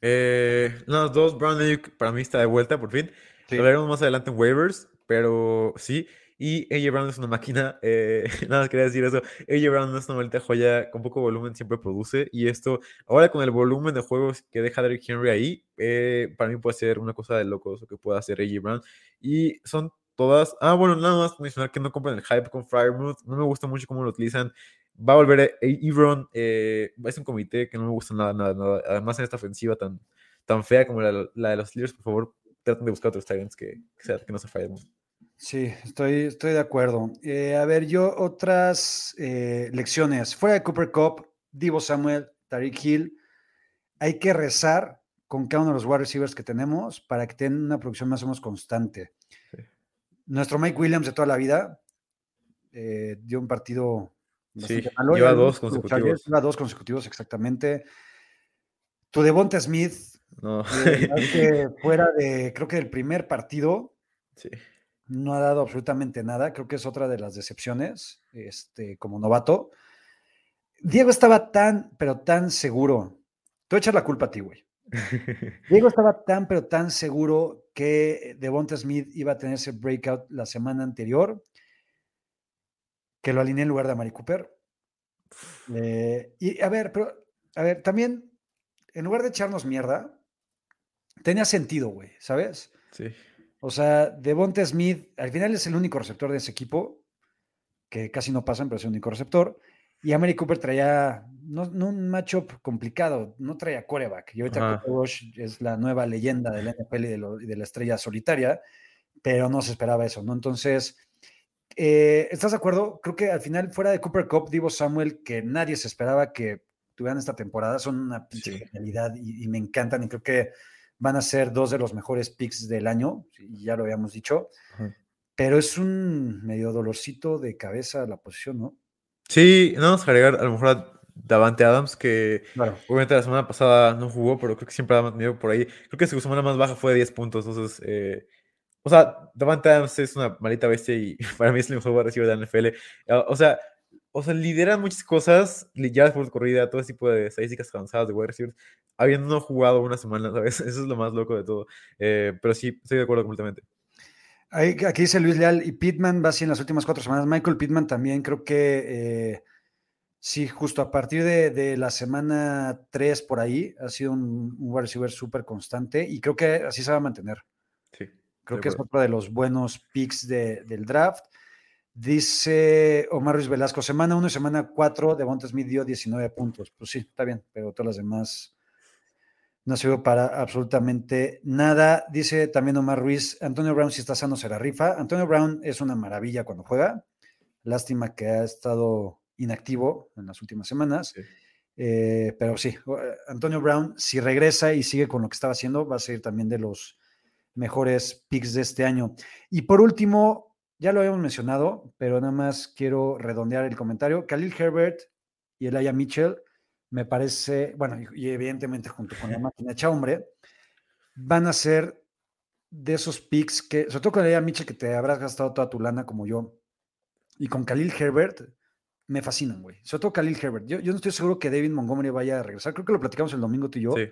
Eh, los dos, Brown para mí está de vuelta por fin. Sí. Lo veremos más adelante en waivers, pero sí. Y AJ Brown es una máquina, *laughs* eh, nada más quería decir eso. AJ Brown es una maldita joya, con poco volumen siempre produce. Y esto, ahora con el volumen de juegos que deja Derrick Henry ahí, eh, para mí puede ser una cosa de locos lo que pueda hacer AJ Brown. Y son todas. Ah, bueno, nada más mencionar que no compren el hype con Firemouth. No me gusta mucho cómo lo utilizan. Va a volver Ebron. Eh, es un comité que no me gusta nada, nada, nada. Además, en esta ofensiva tan, tan fea como la, la de los Steelers, por favor, traten de buscar otros Titans que, que, que no se Firemouth. Sí, estoy, estoy de acuerdo. Eh, a ver, yo otras eh, lecciones. Fuera de Cooper Cup, Divo Samuel, Tariq Hill, hay que rezar con cada uno de los wide receivers que tenemos para que tengan una producción más o menos constante. Sí. Nuestro Mike Williams de toda la vida eh, dio un partido sí, malo. Lleva dos consecutivos. Lleva dos consecutivos, exactamente. Tu Devonta Smith, no. que *laughs* fuera de, creo que del primer partido, sí no ha dado absolutamente nada. Creo que es otra de las decepciones este, como novato. Diego estaba tan, pero tan seguro. Te voy a echar la culpa a ti, güey. *laughs* Diego estaba tan, pero tan seguro que Devonta Smith iba a tener ese breakout la semana anterior, que lo alineé en lugar de Mari Cooper. Eh, y a ver, pero, a ver, también, en lugar de echarnos mierda, tenía sentido, güey, ¿sabes? Sí. O sea, Devonta Smith, al final es el único receptor de ese equipo, que casi no pasan, pero es el único receptor. Y Amari Cooper traía, no, no un matchup complicado, no traía coreback. Y ahorita Cooper Rush es la nueva leyenda del NFL y de, lo, y de, la estrella solitaria, pero no se esperaba eso, ¿no? Entonces, eh, ¿estás de acuerdo? Creo que al final, fuera de Cooper Cup, Divo Samuel, que nadie se esperaba que tuvieran esta temporada, son una pinche sí. genialidad y, y me encantan. Y creo que van a ser dos de los mejores picks del año, ya lo habíamos dicho, pero es un medio dolorcito de cabeza la posición, ¿no? Sí, no vamos a agregar a lo mejor a Davante Adams, que claro. obviamente la semana pasada no jugó, pero creo que siempre ha mantenido por ahí. Creo que su semana más baja fue de 10 puntos, entonces, eh, o sea, Davante es una malita bestia y *laughs* para mí es el mejor recibo de la NFL. O sea, o sea, lideran muchas cosas, ya por corrida, todo ese tipo de estadísticas avanzadas de wide receivers, habiendo no jugado una semana, *laughs* ¿sabes? Eso es lo más loco de todo. Eh, pero sí, estoy de acuerdo completamente. Aquí dice Luis Leal, y Pittman va así en las últimas cuatro semanas. Michael Pittman también creo que eh, sí, justo a partir de, de, la semana 3 por ahí, ha sido un, un wide receiver súper constante y creo que así se va a mantener. Creo que es otro de los buenos picks de, del draft. Dice Omar Ruiz Velasco, semana 1 y semana 4 de Bonta Smith dio 19 puntos. Pues sí, está bien, pero todas las demás no sirvió para absolutamente nada. Dice también Omar Ruiz, Antonio Brown si está sano se la rifa. Antonio Brown es una maravilla cuando juega. Lástima que ha estado inactivo en las últimas semanas. Sí. Eh, pero sí, Antonio Brown, si regresa y sigue con lo que estaba haciendo, va a ser también de los mejores picks de este año. Y por último, ya lo habíamos mencionado, pero nada más quiero redondear el comentario. Khalil Herbert y Elijah Mitchell, me parece, bueno, y, evidentemente junto con la *laughs* máquina hecha hombre, van a ser de esos picks que, sobre todo con Elijah Mitchell, que te habrás gastado toda tu lana como yo, y con Khalil Herbert, me fascinan, güey. Sobre todo Khalil Herbert. Yo, yo, no estoy seguro que David Montgomery vaya a regresar. Creo que lo platicamos el domingo tú y yo. Sí.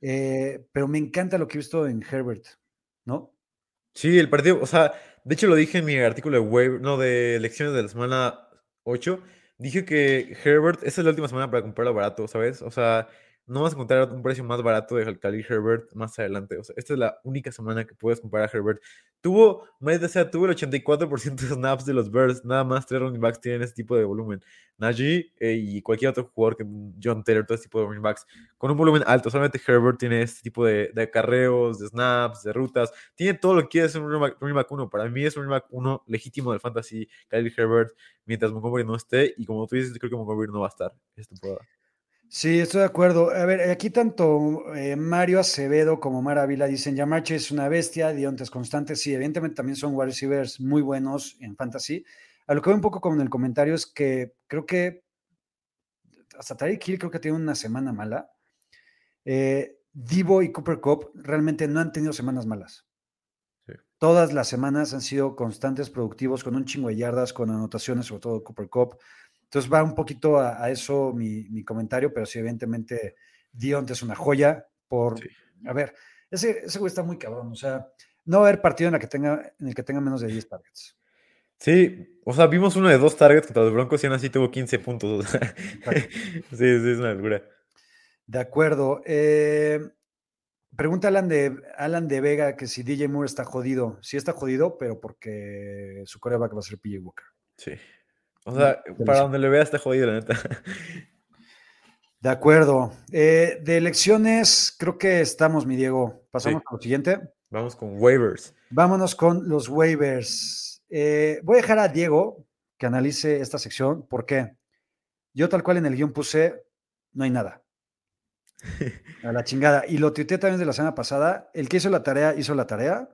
Eh, pero me encanta lo que he visto en Herbert, ¿no? Sí, el partido, o sea, de hecho, lo dije en mi artículo de no, de lecciones de la semana 8. Dije que Herbert, esta es la última semana para comprarlo barato, ¿sabes? O sea, no vas a encontrar un precio más barato de Khalil Herbert más adelante. O sea, esta es la única semana que puedes comprar a Herbert. Tuvo, o sea, tuvo el 84% de snaps de los Bears. Nada más tres running backs tienen ese tipo de volumen. Najee eh, y cualquier otro jugador que John Taylor, todo ese tipo de running backs, con un volumen alto. Solamente Herbert tiene este tipo de, de acarreos, de snaps, de rutas. Tiene todo lo que ser un running back, running back 1. Para mí es un running back 1 legítimo del fantasy, Khalil Herbert, mientras Montgomery no esté. Y como tú dices, creo que Montgomery no va a estar esta temporada. Sí, estoy de acuerdo. A ver, aquí tanto eh, Mario Acevedo como Mara Vila dicen, Yamache es una bestia, Diontes constante. Sí, evidentemente también son wide receivers muy buenos en fantasy. A lo que veo un poco como en el comentario es que creo que hasta Tariq Hill creo que tiene una semana mala. Eh, Divo y Cooper Cup realmente no han tenido semanas malas. Sí. Todas las semanas han sido constantes, productivos, con un chingo de yardas, con anotaciones, sobre todo Cooper Cup. Entonces va un poquito a, a eso mi, mi, comentario, pero sí, evidentemente, Dionte es una joya por, sí. a ver, ese, ese güey está muy cabrón, o sea, no va a haber partido en, la que tenga, en el que tenga menos de 10 targets. Sí, o sea, vimos uno de dos targets contra los Broncos y aún así tuvo 15 puntos. *laughs* sí, sí, es una locura. De acuerdo. Eh, pregunta Alan de, Alan de Vega que si DJ Moore está jodido. Sí está jodido, pero porque su coreback va a ser PJ Walker. Sí. O sea, para donde le vea está jodido, la neta. De acuerdo. Eh, de elecciones, creo que estamos, mi Diego. Pasamos Sí. a lo siguiente. Vamos con waivers. Vámonos con los waivers. Eh, voy a dejar a Diego que analice esta sección. ¿Por qué? Yo tal cual en el guion puse, no hay nada. *laughs* A la chingada. Y lo tuiteé también de la semana pasada. El que hizo la tarea, hizo la tarea.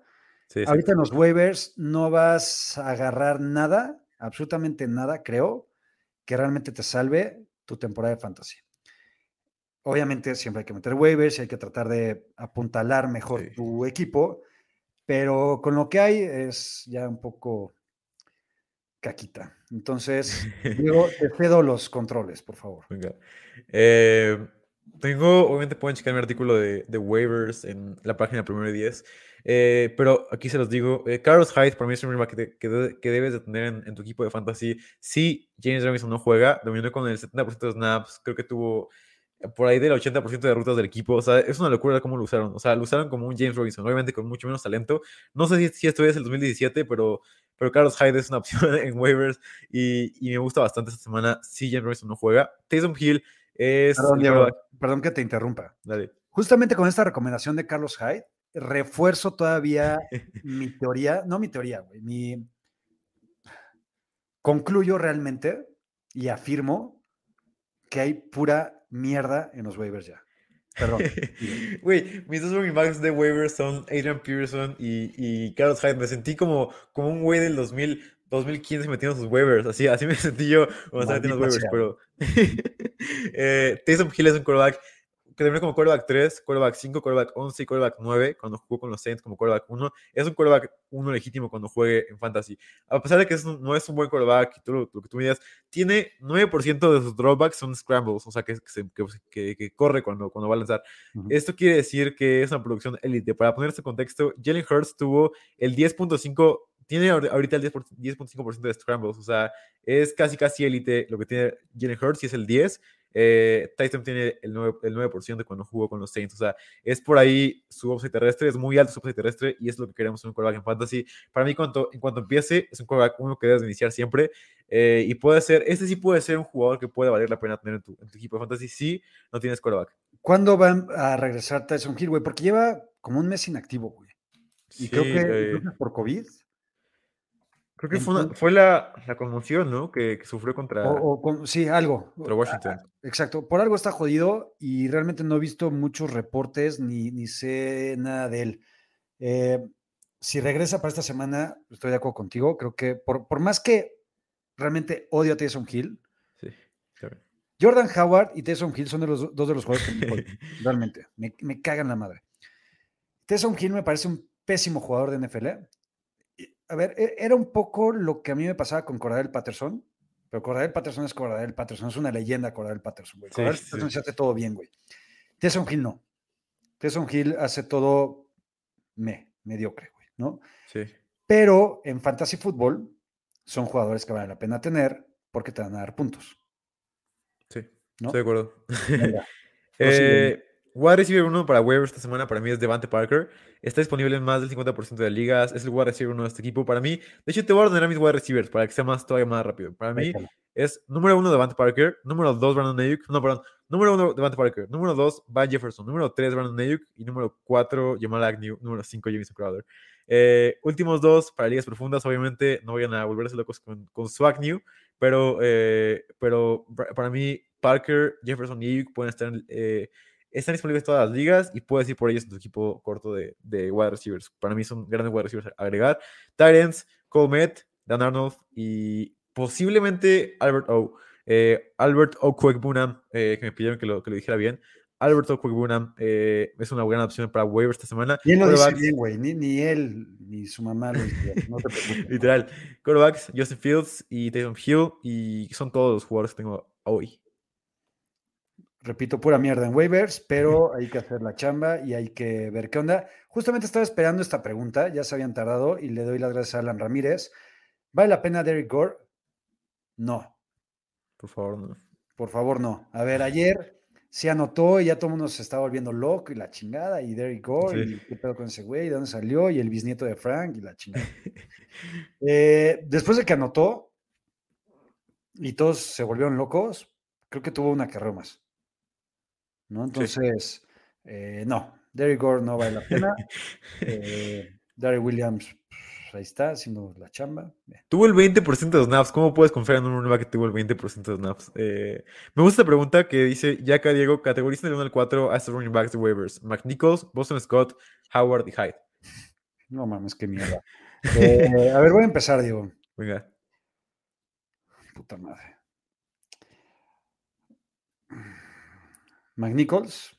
Sí. Ahorita en los waivers no vas a agarrar nada, absolutamente nada, creo, que realmente te salve tu temporada de fantasy. Obviamente siempre hay que meter waivers y hay que tratar de apuntalar mejor Sí. tu equipo, pero con lo que hay es ya un poco caquita. Entonces, Diego, te cedo los controles, por favor. Venga. Eh, tengo, obviamente pueden checar mi artículo de, de waivers en la página primero y 10. Eh, pero aquí se los digo, eh, Carlos Hyde para mí es un que, te- que de- que debes de tener en, en tu equipo de fantasy. Si James Robinson no juega, dominó con el 70% de snaps, creo que tuvo por ahí del 80% de rutas del equipo. O sea, es una locura cómo lo usaron. O sea, lo usaron como un James Robinson, obviamente con mucho menos talento. No sé si, si esto es el 2017, pero, pero Carlos Hyde es una opción *laughs* en waivers y, y me gusta bastante esta semana si James Robinson no juega. Taysom Hill es... Perdón, Diego, perdón que te interrumpa. Dale. Justamente con esta recomendación de Carlos Hyde, refuerzo todavía *laughs* mi teoría, no mi teoría, güey, mi... Concluyo realmente y afirmo que hay pura mierda en los waivers ya. Perdón. *laughs* Güey, mis dos running backs de waivers son Adrian Peterson y, y Carlos Hyde. Me sentí como, como un güey del 2000, 2015 metiendo sus waivers. Así, así me *laughs* sentí yo cuando estaba metiendo los waivers. Pero eh, Taysom Hill es un quarterback que terminó como quarterback 3, quarterback 5, quarterback 11 y quarterback 9 cuando jugó con los Saints como quarterback 1. Es un quarterback 1 legítimo cuando juegue en fantasy. A pesar de que es un- no es un buen quarterback y todo lo, lo que tú me digas, tiene 9% de sus dropbacks son scrambles, o sea, que, que, que- que- corre cuando, cuando va a lanzar. Ujú. Esto quiere decir que es una producción élite. Para poner este contexto, Jalen Hurts tuvo el 10.5, tiene ahor- ahorita el 10 por- 10.5% de scrambles, o sea, es casi casi élite lo que tiene Jalen Hurts y es el 10. Eh, Tyson tiene el 9%, el 9% cuando jugó con los Saints, o sea, es por ahí su upside terrestre, es muy alto su upside terrestre y es lo que queremos en un quarterback en fantasy. Para mí, cuanto, en cuanto empiece, es un quarterback uno que debes de iniciar siempre eh, y puede ser, este sí puede ser un jugador que puede valer la pena tener en tu, en tu equipo de fantasy si no tienes quarterback. ¿Cuándo van a regresar Tyson Hill, güey? Porque lleva como un mes inactivo, güey. Y Sí, creo, que, eh, creo que es por COVID. Creo que fue, una- Entonces- fue la, la conmoción, ¿no? Que, que sufrió contra, O, o con- sí, algo. contra Washington. Exacto, por algo está jodido y realmente no he visto muchos reportes ni, ni sé nada de él. Eh, si regresa para esta semana, estoy de acuerdo contigo. Creo que por, por más que realmente odio a Tyson Hill, Sí. Jordan Howard y Tyson Hill son de los, dos de los jugadores que me *laughs* realmente. Me, me cagan la madre. Tyson Hill me parece un pésimo jugador de NFL. A ver, e- era un poco lo que a mí me pasaba con Cordell Patterson, pero Cordell Patterson es Cordell Patterson, es una leyenda Cordell Patterson, güey. Sí, Cordell sí, Patterson se hace todo bien, güey. Tyson Hill no. Tyson Hill hace todo me, mediocre, güey, ¿no? Sí. Pero en fantasy fútbol son jugadores que vale la pena tener porque te van a dar puntos. Sí, ¿No? estoy de acuerdo. Venga, *laughs* eh, wide receiver 1 para waivers esta semana para mí es Devante Parker. Está disponible en más del 50% de ligas. Es el wide receiver 1 de este equipo. Para mí, de hecho, te voy a ordenar mis wide receivers para que sea más, todavía más rápido. Para mí es número 1 Devante Parker, número 2 Brandon Ayuk, no, perdón, número 1 Devante Parker, número 2 Van Jefferson, número 3 Brandon Ayuk y número 4 Jamal Agnew, número 5 Jameson Crowder. Eh, últimos dos para ligas profundas, obviamente no vayan a volverse locos con, con su Agnew, pero, eh, pero para mí Parker, Jefferson y Ayuk pueden estar, eh, están disponibles todas las ligas y puedes ir por ellos en tu equipo corto de, de wide receivers. Para mí son grandes wide receivers a agregar. Tyrants, Colmet, Dan Arnold y posiblemente Albert O. Eh, Albert Okwekbunam, eh, que me pidieron que lo, que lo dijera bien. Albert Okwekbunam eh, es una buena opción para waivers esta semana. Y él lo dice bien, güey. Ni, ni él ni su mamá lo dice. *laughs* No. Literal. Quarterbacks, Justin Fields y Taysom Hill. Y son todos los jugadores que tengo hoy. Repito, pura mierda en waivers, pero hay que hacer la chamba y hay que ver qué onda. Justamente estaba esperando esta pregunta, ya se habían tardado y le doy las gracias a Alan Ramírez. ¿Vale la pena Derek Gore? No, Por favor, no. por favor, no. A ver, ayer se anotó y ya todo el mundo se estaba volviendo loco y la chingada, y Derek Gore, Sí. y qué pedo con ese güey, de dónde salió, y el bisnieto de Frank y la chingada. *laughs* Eh, después de que anotó y todos se volvieron locos, creo que tuvo una carrera más. ¿No? Entonces, eh, no, Derek Gore no vale la pena. Eh, Darry Williams, pues, ahí está, haciendo la chamba. Bien. Tuvo el 20% de snaps. ¿Cómo puedes confiar en un running back que tuvo el 20% de snaps? Eh, me gusta esta pregunta que dice, ya acá Diego, categoriza del 1 al 4 a estos running backs de waivers. McNichols, Boston Scott, Howard y Hyde. No mames, qué mierda. Eh, a ver, voy a empezar, Diego. Venga. Puta madre. McNichols.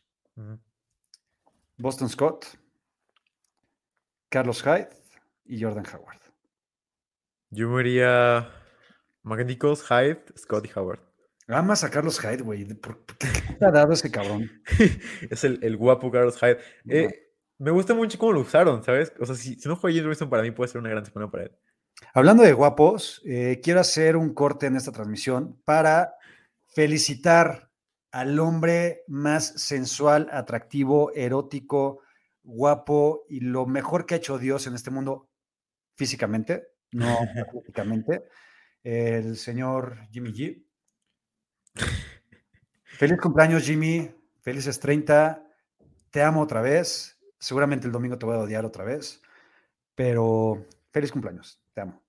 Boston Scott, Carlos Hyde y Jordan Howard. Yo me iría McNichols, Hyde, Scott y Howard. Amas a Carlos Hyde, güey. ¿Por qué te ha dado ese cabrón? *laughs* es el, el guapo Carlos Hyde. Eh, me gusta mucho cómo lo usaron, ¿sabes? O sea, si, si no juega James Winston, para mí puede ser una gran semana para él. Hablando de guapos, eh, quiero hacer un corte en esta transmisión para felicitar al hombre más sensual, atractivo, erótico, guapo y lo mejor que ha hecho Dios en este mundo físicamente, no *laughs* físicamente, el señor Jimmy G. Feliz cumpleaños, Jimmy. Felices 30. Te amo otra vez. Seguramente el domingo te voy a odiar otra vez, pero feliz cumpleaños. Te amo.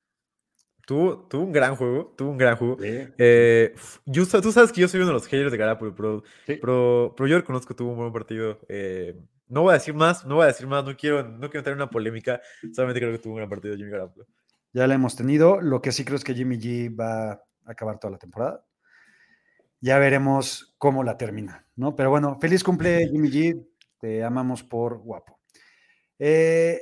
Tuvo, tuvo un gran juego, tuvo un gran juego. Sí. Eh, yo tú sabes que yo soy uno de los haters de Garapolo, pero, Sí. pero, pero yo reconozco que tuvo un buen partido. Eh, no voy a decir más, no voy a decir más, no quiero, no quiero entrar en una polémica, solamente creo que tuvo un gran partido Jimmy Garapolo. Ya la hemos tenido. Lo que sí creo es que Jimmy G va a acabar toda la temporada. Ya veremos cómo la termina, ¿no? Pero bueno, feliz cumple Jimmy G. Te amamos por guapo. Eh,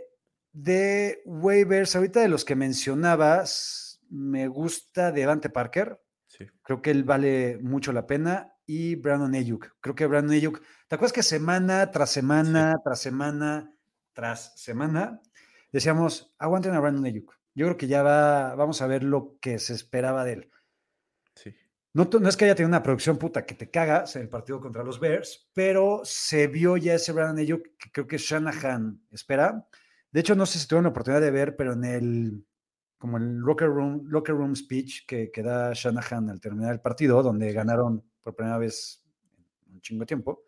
de waivers, ahorita de los que mencionabas, me gusta Devante Parker. Sí. Creo que él vale mucho la pena. Y Brandon Ayuk. Creo que Brandon Ayuk. ¿Te acuerdas que semana tras semana, tras semana, tras semana, decíamos, aguanten a Brandon Ayuk? Yo creo que ya va, vamos a ver lo que se esperaba de él. Sí. No, no es que haya tenido una producción puta que te cagas en el partido contra los Bears, pero se vio ya ese Brandon Ayuk que creo que Shanahan espera. De hecho, no sé si tuvieron la oportunidad de ver, pero en el como el locker room, locker room speech que, que da Shanahan al terminar el partido, donde ganaron por primera vez un chingo de tiempo.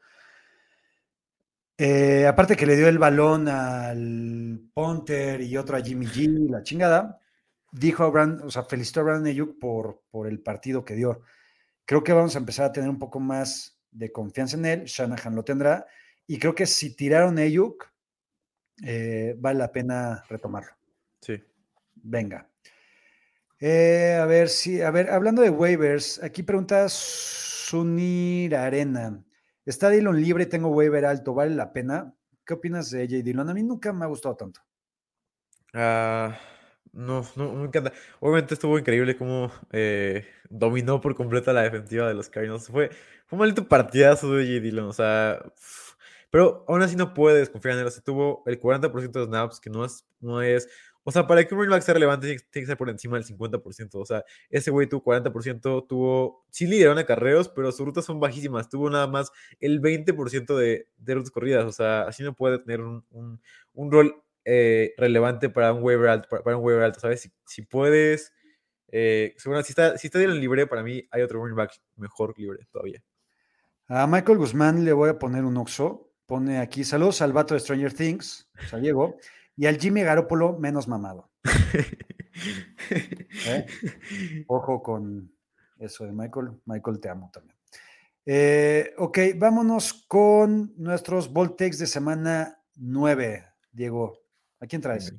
Eh, aparte que le dio el balón al Ponter y otro a Jimmy G, la chingada, dijo a Brand, o sea, felicitó a Brandon Ayuk por, por el partido que dio. Creo que vamos a empezar a tener un poco más de confianza en él. Shanahan lo tendrá. Y creo que si tiraron a Ayuk, eh, vale la pena retomarlo. Sí. Venga. Eh, a ver si, a ver, hablando de waivers, aquí pregunta Sunir Arena. Está Dillon libre, tengo waiver alto, ¿vale la pena? ¿Qué opinas de AJ Dillon? A mí nunca me ha gustado tanto. Ah, no, no, me encanta. Obviamente estuvo increíble cómo eh, dominó por completo la defensiva de los Cardinals. Fue, fue un maldito partidazo de J. Dillon, o sea, pero aún así no puedes confiar en él. O sea, tuvo el 40% de snaps, que no es, no es, o sea, para que un running back sea relevante tiene, que- ser por encima del 50%. O sea, ese güey tuvo 40%, tuvo, sí lideró en acarreos, pero sus rutas son bajísimas. Tuvo nada más el 20% de, de rutas corridas. O sea, así no puede tener un, un, rol eh, relevante para un waiver alto, para, un waiver alto, ¿sabes? Si, puedes, eh, si está, si está bien libre, para mí hay otro running back mejor libre todavía. A Michael Guzmán le voy a poner un oxo. Pone aquí, saludos al vato de Stranger Things, o sea, Diego, y al Jimmy Garoppolo menos mamado. ¿eh? *laughs* Ojo con eso de Michael. Michael, te amo también. Eh, ok, vámonos con nuestros Voltex de semana 9. Diego, ¿a quién traes?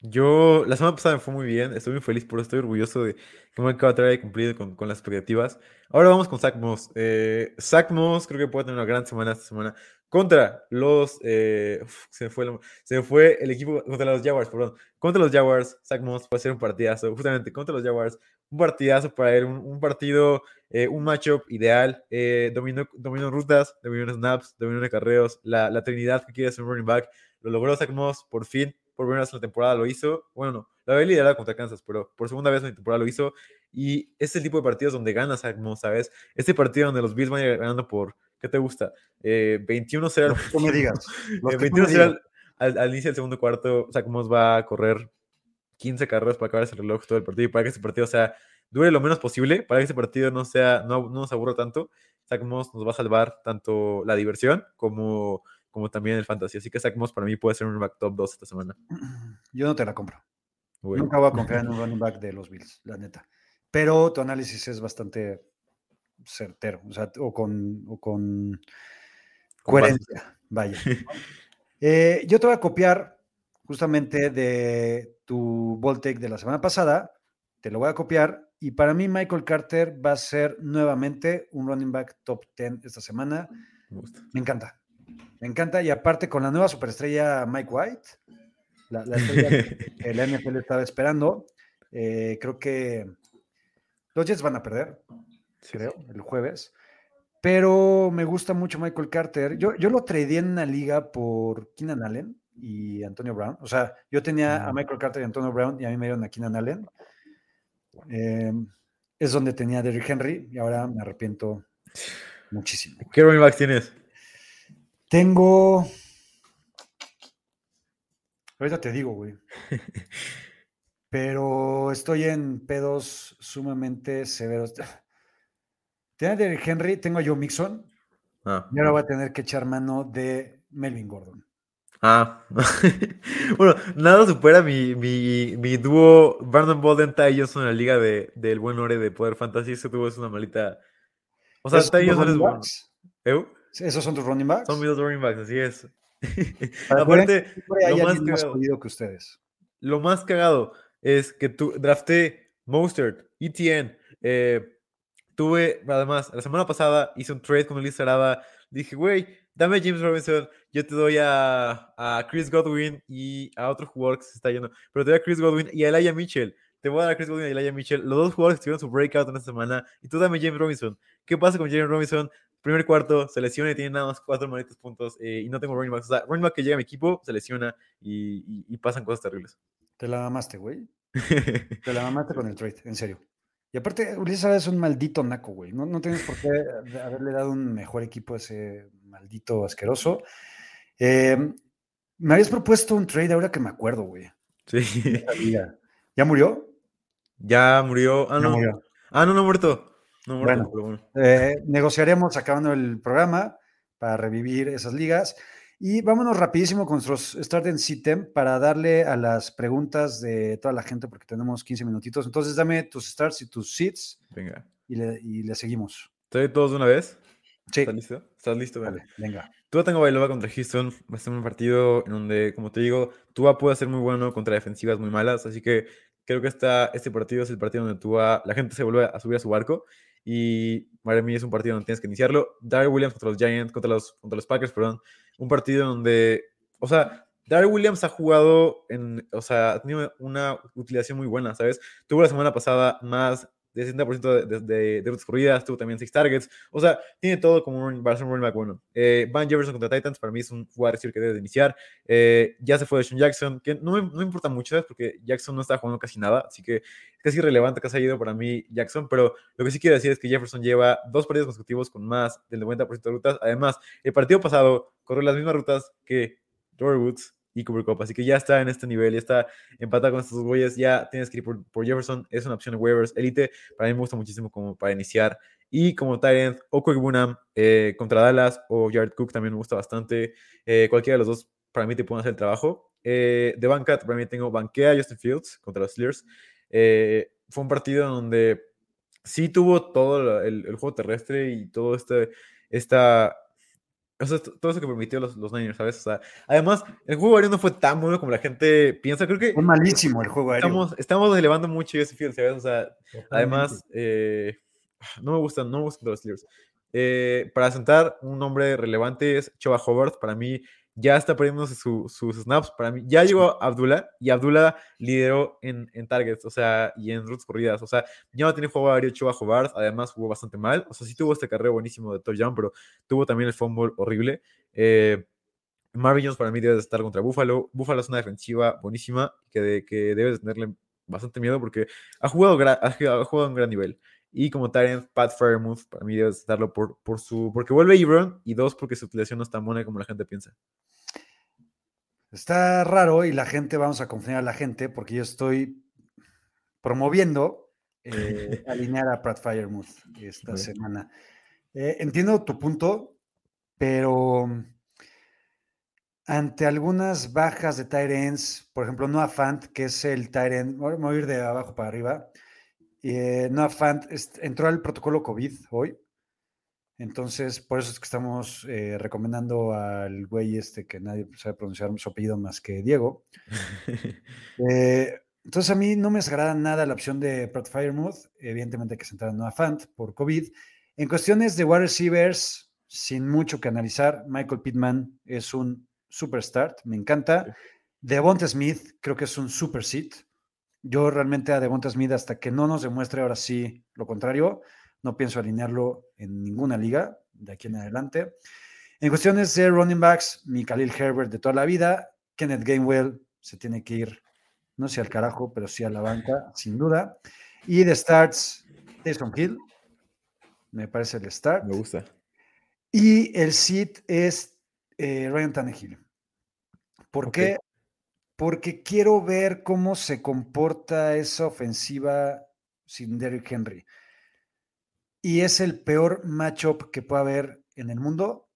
Yo, la semana pasada me fue muy bien, estoy muy feliz por eso, estoy orgulloso de que Mike Cavatera haya cumplido con, con las expectativas. Ahora vamos con Zach Moss. Eh, Zach Moss creo que puede tener una gran semana esta semana contra los, eh, se, fue el, se fue el equipo, contra los Jaguars, perdón, contra los Jaguars, Zach Moss puede ser un partidazo, justamente contra los Jaguars, un partidazo para él, un, un partido, eh, un matchup ideal, eh, dominó, dominó rutas, dominó snaps, dominó acarreos, la, la trinidad que quiere hacer un running back, lo logró Zach Moss por fin, por primera vez en la temporada lo hizo. Bueno, no, La había liderado contra Kansas, pero por segunda vez en la temporada lo hizo. Y es el tipo de partidos donde ganas, ¿sabes? Este partido donde los Bills van ganando por, ¿qué te gusta? Eh, 21-0. No me *laughs* digas. Los Eh, me 21-0 digas. al, al- al inicio del segundo cuarto, Moss va a correr 15 carreras para acabar ese reloj todo el partido y para que ese partido sea, dure lo menos posible, para que ese partido no, sea, no, no nos aburra tanto. Zach Moss nos va a salvar tanto la diversión como, como también el fantasy. Así que Zach Moss para mí puede ser un back top 2 esta semana. *clears throat* Yo no te la compro. Nunca voy a confiar en *laughs* un running back de los Bills, la neta. Pero tu análisis es bastante certero, o sea, o con, o con Con coherencia. Vaya. *laughs* Eh, yo te voy a copiar justamente de tu take de la semana pasada. Te lo voy a copiar. Y para mí, Michael Carter va a ser nuevamente un running back top 10 esta semana. Me gusta. Me encanta. Me encanta. Y aparte, con la nueva superestrella Mike White, la, la estrella *laughs* que el NFL estaba esperando, eh, creo que los Jets van a perder, creo, el jueves. Pero me gusta mucho Michael Carter. Yo, yo lo tradeé en una liga por Keenan Allen y Antonio Brown. O sea, yo tenía a Mm. Michael Carter y Antonio Brown y a mí me dieron a Keenan Allen. Eh, es donde tenía a Derrick Henry y ahora me arrepiento muchísimo. ¿Qué running backs tienes? Tengo. Ahorita te digo, güey. *laughs* Pero estoy en pedos sumamente severos. Tenía a Derrick Henry, tengo a Joe Mixon Ah, y ahora voy a tener que echar mano de Melvin Gordon. Ah, *laughs* bueno, nada supera mi, mi, mi dúo Brandon Bolden, Ty Johnson en la liga de, del buen Ore de Poder Fantasy. Ese dúo es una malita. O sea, ¿Esos son Ty Johnson es bueno. ¿Eu? ¿Esos son tus running backs? Son mis dos running backs, así es. *laughs* Aparte, lo más cagado- que ustedes. lo más cagado es que tu, drafté Mostert, ETN. eh, tuve, además, la semana pasada hice un trade con Luis Arada. Dije, güey, dame a James Robinson. Yo te doy a, a Chris Godwin y a otro jugador que se está yendo. Pero te doy a Chris Godwin y a Elijah Mitchell. Te voy a dar a Chris Godwin y a Elijah Mitchell. Los dos jugadores que tuvieron su breakout en esta semana. Y tú dame a James Robinson. ¿Qué pasa con James Robinson? Primer cuarto, se lesiona y tiene nada más cuatro malditos puntos. eh, y no tengo running backs. O sea, running back que llega a mi equipo, se lesiona y, y- y pasan cosas terribles. Te la mamaste, güey. *laughs* Te la mamaste con el trade, en serio. Y aparte, Ulises es un maldito naco, güey. No, no tienes por qué haberle dado un mejor equipo a ese maldito asqueroso. Eh, me habías propuesto un trade ahora que me acuerdo, güey. sí. *laughs* ¿Ya murió? Ya murió. Ah, no. murió. Ah, no, no ha muerto. No muerto, Bueno. pero bueno. Eh, negociaremos acabando el programa para revivir esas ligas. Y vámonos rapidísimo con nuestros Start and Sitem para darle a las preguntas de toda la gente porque tenemos 15 minutitos. Entonces dame tus starts y tus sits Venga. y le, y le seguimos. ¿Estoy todos de una vez? Sí, ¿Estás listo? ¿Estás listo? Venga. vale, venga. Tua tengo Bailoa contra Houston. Va a ser un partido en donde, como te digo, Tua puede ser muy bueno contra defensivas muy malas. Así que creo que esta, este partido es el partido donde Tua, la gente se vuelve a subir a su barco. Y mí es un partido donde tienes que iniciarlo. Darrell Williams contra los Giants, contra los, contra los Packers, perdón. Un partido donde, o sea, Darrell Williams ha jugado en, o sea, ha tenido una utilización muy buena, ¿sabes? Tuvo la semana pasada más de 60% de, de, de, rutas corridas, tuvo también 6 targets. O sea, tiene todo como un, running back bueno. Eh, Van Jefferson contra Titans, para mí es un receiver que debe de iniciar. Eh, ya se fue de Sean Jackson, que no me, no importa mucho, ¿sabes? Porque Jackson no está jugando casi nada, así que es casi irrelevante que se haya ido para mí Jackson, pero lo que sí quiero decir es que Jefferson lleva dos partidos consecutivos con más del 90% de rutas. Además, el partido pasado corrió las mismas rutas que Dory Woods y Cooper Cup, así que ya está en este nivel, ya está empatado con estos güeyes, ya tienes que ir por, por Jefferson, es una opción de waivers elite, para mí me gusta muchísimo como para iniciar, y como Tyrant, o Quick Bunam eh, contra Dallas, o Jared Cook también me gusta bastante, eh, cualquiera de los dos para mí te pueden hacer el trabajo. Eh, de banca, para mí tengo banquea Justin Fields contra los Steelers, eh, fue un partido donde sí tuvo todo el, el juego terrestre y todo este, esta o sea, todo eso que permitió los, los Niners, ¿sabes? O sea, además, el juego aéreo no fue tan bueno como la gente piensa. Creo que Fue malísimo el juego aéreo. estamos, estamos elevando mucho ese field, ¿sabes? O sea, además, eh, no me gustan, no me gustan los Steelers. Eh, para sentar un nombre relevante es Choba Hobart. Para mí, ya está perdiendo su, sus snaps. Para mí, ya llegó Abdullah y Abdullah lideró en, en targets, o sea, y en rutas corridas. O sea, ya no tiene juego aéreo Choba Hobart. Además, jugó bastante mal. O sea, sí tuvo este carrero buenísimo de touchdown, pero tuvo también el fumble horrible. Eh, Marvin Jones para mí debe de estar contra Buffalo. Buffalo es una defensiva buenísima que, de- que debes tenerle bastante miedo porque ha jugado, ha jugado a un gran nivel. Y como Tyrant, Pat Fairmouth, para mí debes estarlo por, por su, porque vuelve Ebron y dos, porque su utilización no es tan buena como la gente piensa. Está raro y la gente, vamos a confiar a la gente porque yo estoy promoviendo eh, *laughs* alinear a Pratt Firemouth esta semana. Eh, entiendo tu punto, pero ante algunas bajas de ends, por ejemplo, Noah Fant, que es el voy voy a ir de abajo para arriba. Eh, Noah Fant entró al protocolo COVID hoy. Entonces, por eso es que estamos eh, recomendando al güey este que nadie sabe pronunciar su apellido más que Diego. *laughs* Eh, entonces, a mí no me desagrada nada la opción de Pratt Firemouth. Evidentemente hay que sentar a Noah Fant por COVID. En cuestiones de wide receivers, sin mucho que analizar, Michael Pittman es un super start, me encanta. Devonta Smith creo que es un super sit. Yo realmente a Devonta Smith, hasta que no nos demuestre ahora sí lo contrario, no pienso alinearlo en ninguna liga de aquí en adelante. En cuestiones de running backs, mi Khalil Herbert de toda la vida, Kenneth Gainwell se tiene que ir, no sé al carajo, pero sí a la banca, sin duda. Y de starts, Taysom Hill, me parece el start. Me gusta. Y el sit es eh, Ryan Tannehill. ¿Por qué? Porque quiero ver cómo se comporta esa ofensiva sin Derrick Henry. Y es el peor matchup que pueda haber en el mundo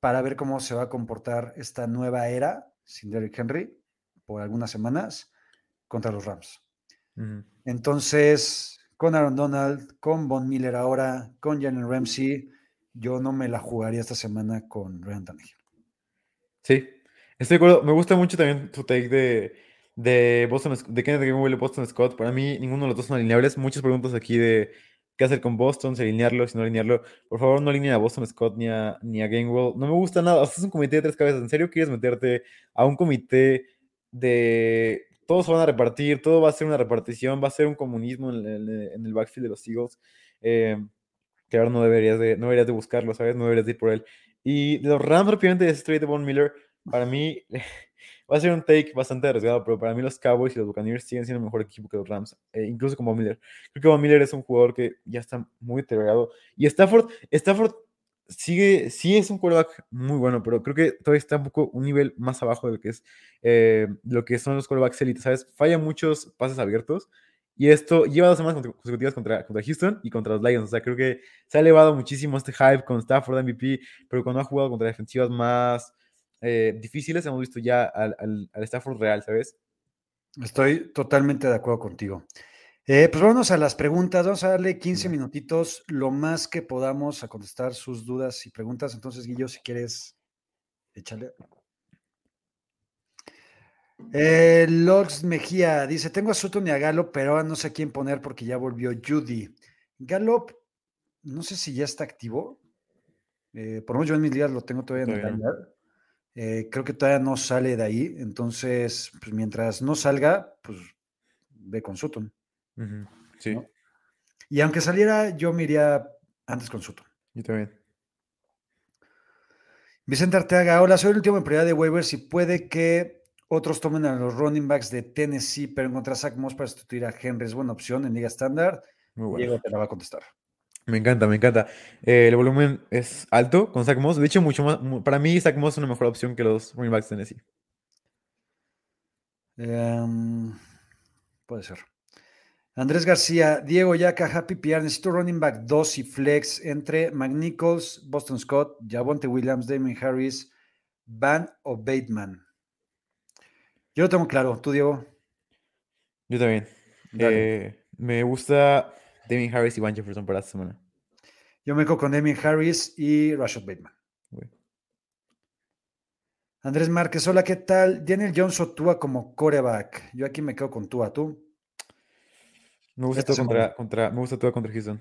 para ver cómo se va a comportar esta nueva era sin Derrick Henry por algunas semanas contra los Rams. Entonces, con Aaron Donald, con Von Miller ahora, con Jalen Ramsey, yo no me la jugaría esta semana con Ryan Tannehill. Sí, estoy de acuerdo. Me gusta mucho también tu take de, de Boston, de Kenneth Gainwell y Boston Scott. Para mí, ninguno de los dos son alineables. Muchas preguntas aquí de qué hacer con Boston, si alinearlo, si no alinearlo. Por favor, no alineen a Boston Scott ni a, ni a Gainwell. No me gusta nada. O sea, es un comité de tres cabezas. ¿En serio quieres meterte a un comité de todos van a repartir, todo va a ser una repartición, va a ser un comunismo en, el- en el backfield de los Eagles? Eh, que ahora no deberías de, no deberías de buscarlo, ¿sabes? No deberías de ir por él. Y de los Rams, rápidamente, de ese trade de Von Miller, para mí *laughs* va a ser un take bastante arriesgado, pero para mí los Cowboys y los Buccaneers siguen siendo mejor equipo que los Rams, eh, incluso con Von Miller. Creo que Von Miller es un jugador que ya está muy deteriorado. Y Stafford, Stafford sigue, sí es un quarterback muy bueno, pero creo que todavía está un poco un nivel más abajo de lo que es eh, lo que son los quarterbacks elite, ¿sabes? Falla muchos pases abiertos. Y esto lleva dos semanas conse- consecutivas contra, contra Houston y contra los Lions. O sea, creo que se ha elevado muchísimo este hype con Stafford MVP, pero cuando ha jugado contra defensivas más eh, difíciles, hemos visto ya al, al- al Stafford real, ¿sabes? Estoy totalmente de acuerdo contigo. Eh, pues vámonos a las preguntas. Vamos a darle 15 Ya. minutitos, lo más que podamos a contestar sus dudas y preguntas. Entonces, Guillo, si quieres, échale. Eh, Lox Mejía dice: Tengo a Sutton y a Gallup, pero ahora no sé quién poner porque ya volvió Judy. Gallup, no sé si ya está activo. Eh, por lo menos yo en mis días lo tengo todavía en el. Eh, creo que todavía no sale de ahí. Entonces, pues mientras no salga, pues ve con Sutton. Sí, ¿no? Y aunque saliera, yo me iría antes con Sutton. yo también. Vicente Arteaga, hola, soy el último en prioridad de waivers y puede que otros tomen a los running backs de Tennessee, pero encontrar a Zach Moss para sustituir a Henry es buena opción en Liga Estándar. Muy bueno. Diego te la va a contestar. Me encanta, me encanta. Eh, el volumen es alto con Zach Moss. De hecho, mucho más. Para mí, Zach Moss es una mejor opción que los running backs de Tennessee. Em, puede ser. Andrés García, Diego Yaca, Happy PR, necesito running back 2 y flex entre McNichols, Boston Scott, Javonte Williams, Damien Harris, Van o Bateman. Yo lo tengo claro, tú Diego. Yo también. Eh, me gusta Damien Harris y Van Jefferson para esta semana. Yo me quedo con Damien Harris y Rashad Bateman. Güey. Andrés Márquez, hola, ¿qué tal? Daniel Jones o Tua como coreback. Yo aquí me quedo con Tua, tú, Me gusta todo contra, contra, me gusta todo contra Houston.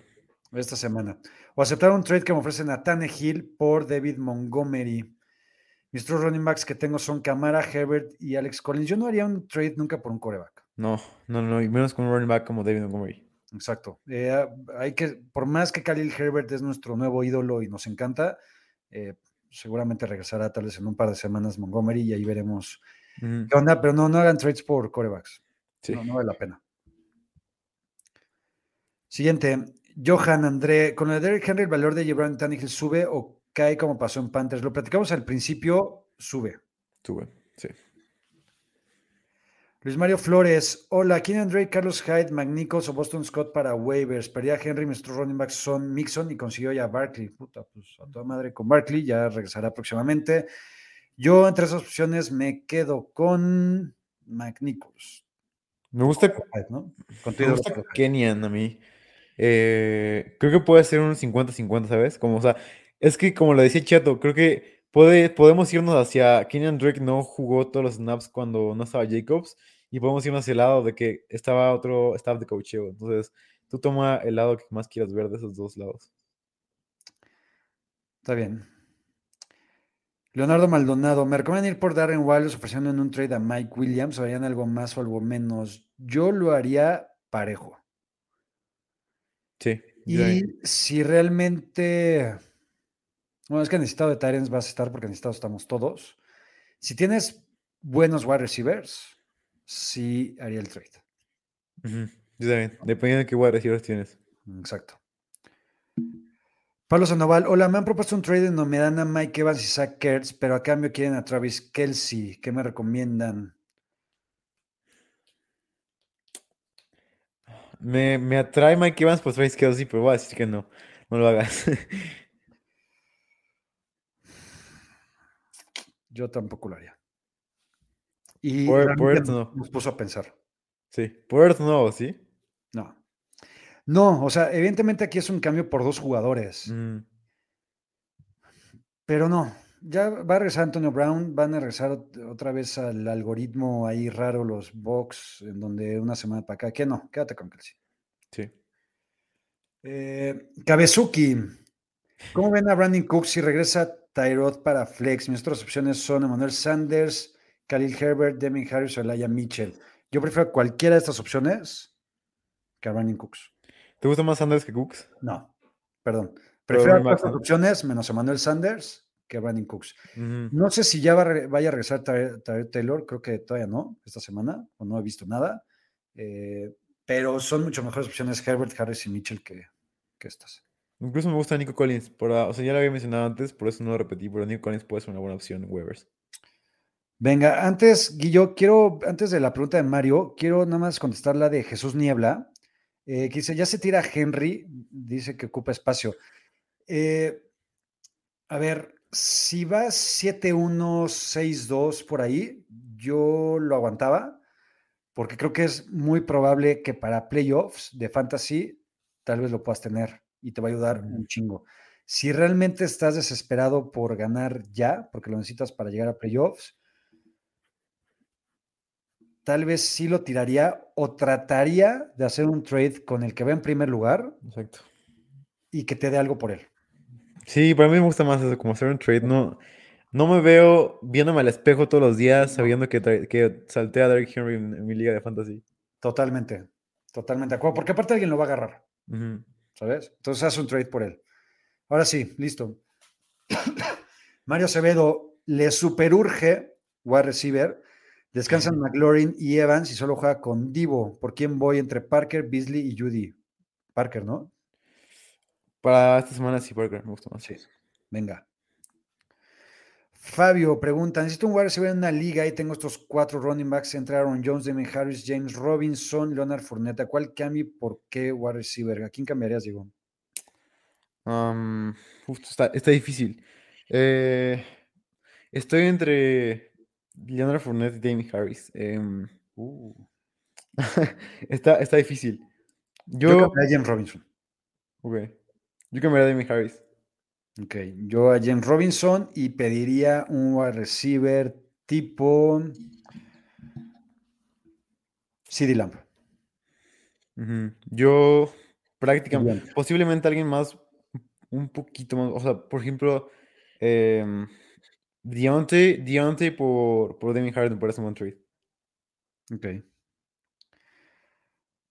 esta semana. O aceptar un trade que me ofrecen a Hill por David Montgomery. Mis tres running backs que tengo son Camara, Herbert y Alex Collins. Yo no haría un trade nunca por un coreback. No, no, no, y menos con un running back como David Montgomery. Exacto. Eh, hay que, por más que Khalil Herbert es nuestro nuevo ídolo y nos encanta, eh, Seguramente regresará tal vez en un par de semanas Montgomery y ahí veremos Ujú, qué onda, pero no, no hagan trades por corebacks. Sí. No, no vale la pena. Siguiente, Johan André, con el Derrick Henry, ¿el valor de Jebron Tannehill sube o cae como pasó en Panthers? Lo platicamos al principio, sube. Sube. Luis Mario Flores, hola, ¿quién André, Carlos Hyde, McNichols o Boston Scott para waivers? Perdí a Henry, nuestros running backs son Mixon y consiguió ya a Barkley. Puta, pues a toda madre con Barkley, ya regresará próximamente. Yo entre esas opciones me quedo con McNichols. Me gusta, ¿no? Me gusta. Kenyan a mí. Eh, creo que puede ser un 50-50, ¿sabes? Como, o sea, es que como lo decía Chato, creo que puede, podemos irnos hacia Kenyan Drake no jugó todos los snaps cuando no estaba Jacobs y podemos irnos hacia el lado de que estaba otro staff de coacheo. Entonces, tú toma el lado que más quieras ver de esos dos lados. Está bien. Leonardo Maldonado, ¿me recomiendan ir por Darren Wallace ofreciendo en un trade a Mike Williams o harían algo más o algo menos? Yo lo haría parejo. Sí. Y si realmente. Bueno, es que necesitado de Tyrants vas a estar porque necesitados estamos todos. Si tienes buenos wide receivers, sí haría el trade. Ujú, Yo también. Dependiendo de qué wide receivers tienes. Exacto. Pablo Sandoval, hola, me han propuesto un trade en donde me dan a Mike Evans y Zach Ertz, pero a cambio quieren a Travis Kelsey. ¿Qué me recomiendan? Me, me atrae Mike Evans por Travis Kelsey, pero voy a decir que no. No lo hagas. *laughs* Yo tampoco lo haría. Y nos- no. nos puso a pensar. Sí. Por Earth no, ¿sí? No. No, o sea, evidentemente aquí es un cambio por dos jugadores. Mm, Pero no, ya va a regresar Antonio Brown, van a regresar ot- otra vez al algoritmo ahí raro, los box, en donde una semana para acá, que no, quédate con Kelsey. sí. Eh, Kabezuki, ¿cómo ven a Brandon Cook si regresa Tyrod para Flex? Mis otras opciones son Emmanuel Sanders, Khalil Herbert, Demi Harris o Elijah Mitchell. Yo prefiero cualquiera de estas opciones que a Brandon Cooks. ¿Te gusta más Sanders que Cooks? No, perdón. Prefiero estas opciones menos Emmanuel Sanders que Brandon Cooks. No sé si ya va vaya a regresar Ty- Ty- Taylor, creo que todavía no, esta semana, o no he visto nada. Eh, pero son mucho mejores opciones Herbert, Harris y Mitchell que, que estas. Incluso me gusta Nico Collins. O sea, ya lo había mencionado antes, por eso no lo repetí, pero Nico Collins puede ser una buena opción en waivers. Venga, antes, Guillo, quiero, antes de la pregunta de Mario, quiero nada más contestar la de Jesús Niebla, eh, que dice, ya se tira Henry, dice que ocupa espacio. Eh, a ver, si va 7-1, 6-2 por ahí, yo lo aguantaba, porque creo que es muy probable que para playoffs de fantasy tal vez lo puedas tener y te va a ayudar un chingo. Si realmente estás desesperado por ganar ya, porque lo necesitas para llegar a playoffs, tal vez sí lo tiraría o trataría de hacer un trade con el que va en primer lugar Exacto. y que te dé algo por él. Sí, para mí me gusta más eso, como hacer un trade. No, no me veo viéndome al espejo todos los días sabiendo que, que salté a Derrick Henry en, en mi liga de fantasy. Totalmente, totalmente de acuerdo, porque aparte alguien lo va a agarrar, Ujú. ¿Sabes? Entonces haz un trade por él. Ahora sí, listo. *coughs* Mario Acevedo le superurge wide receiver. Descansan McLaurin y Evans y solo juega con Divo. ¿Por quién voy entre Parker, Beasley y Judy? Parker, ¿no? Para esta semana sí, Parker, me gusta más. Sí. Venga. Fabio pregunta: Necesito un wide receiver en una liga y tengo estos cuatro running backs entre Aaron Jones, Damien Harris, James Robinson, Leonard Fournette. ¿A ¿Cuál cambio y por qué wide receiver? ¿A quién cambiarías, Diego? Am, uf, está, está difícil. Eh, estoy entre Leonard Fournette y Damien Harris. Em, Uh, *laughs* está, está difícil. yo Yo, cambiaría a James Robinson. ok. Yo cambiaría a Damien Harris. Ok, yo a James Robinson y pediría un wide receiver tipo CD Lamp. Yo prácticamente, posiblemente alguien más, un poquito más, o sea, por ejemplo, em, Deontay, Deontay por, por Harris me parece un buen trade. Ok.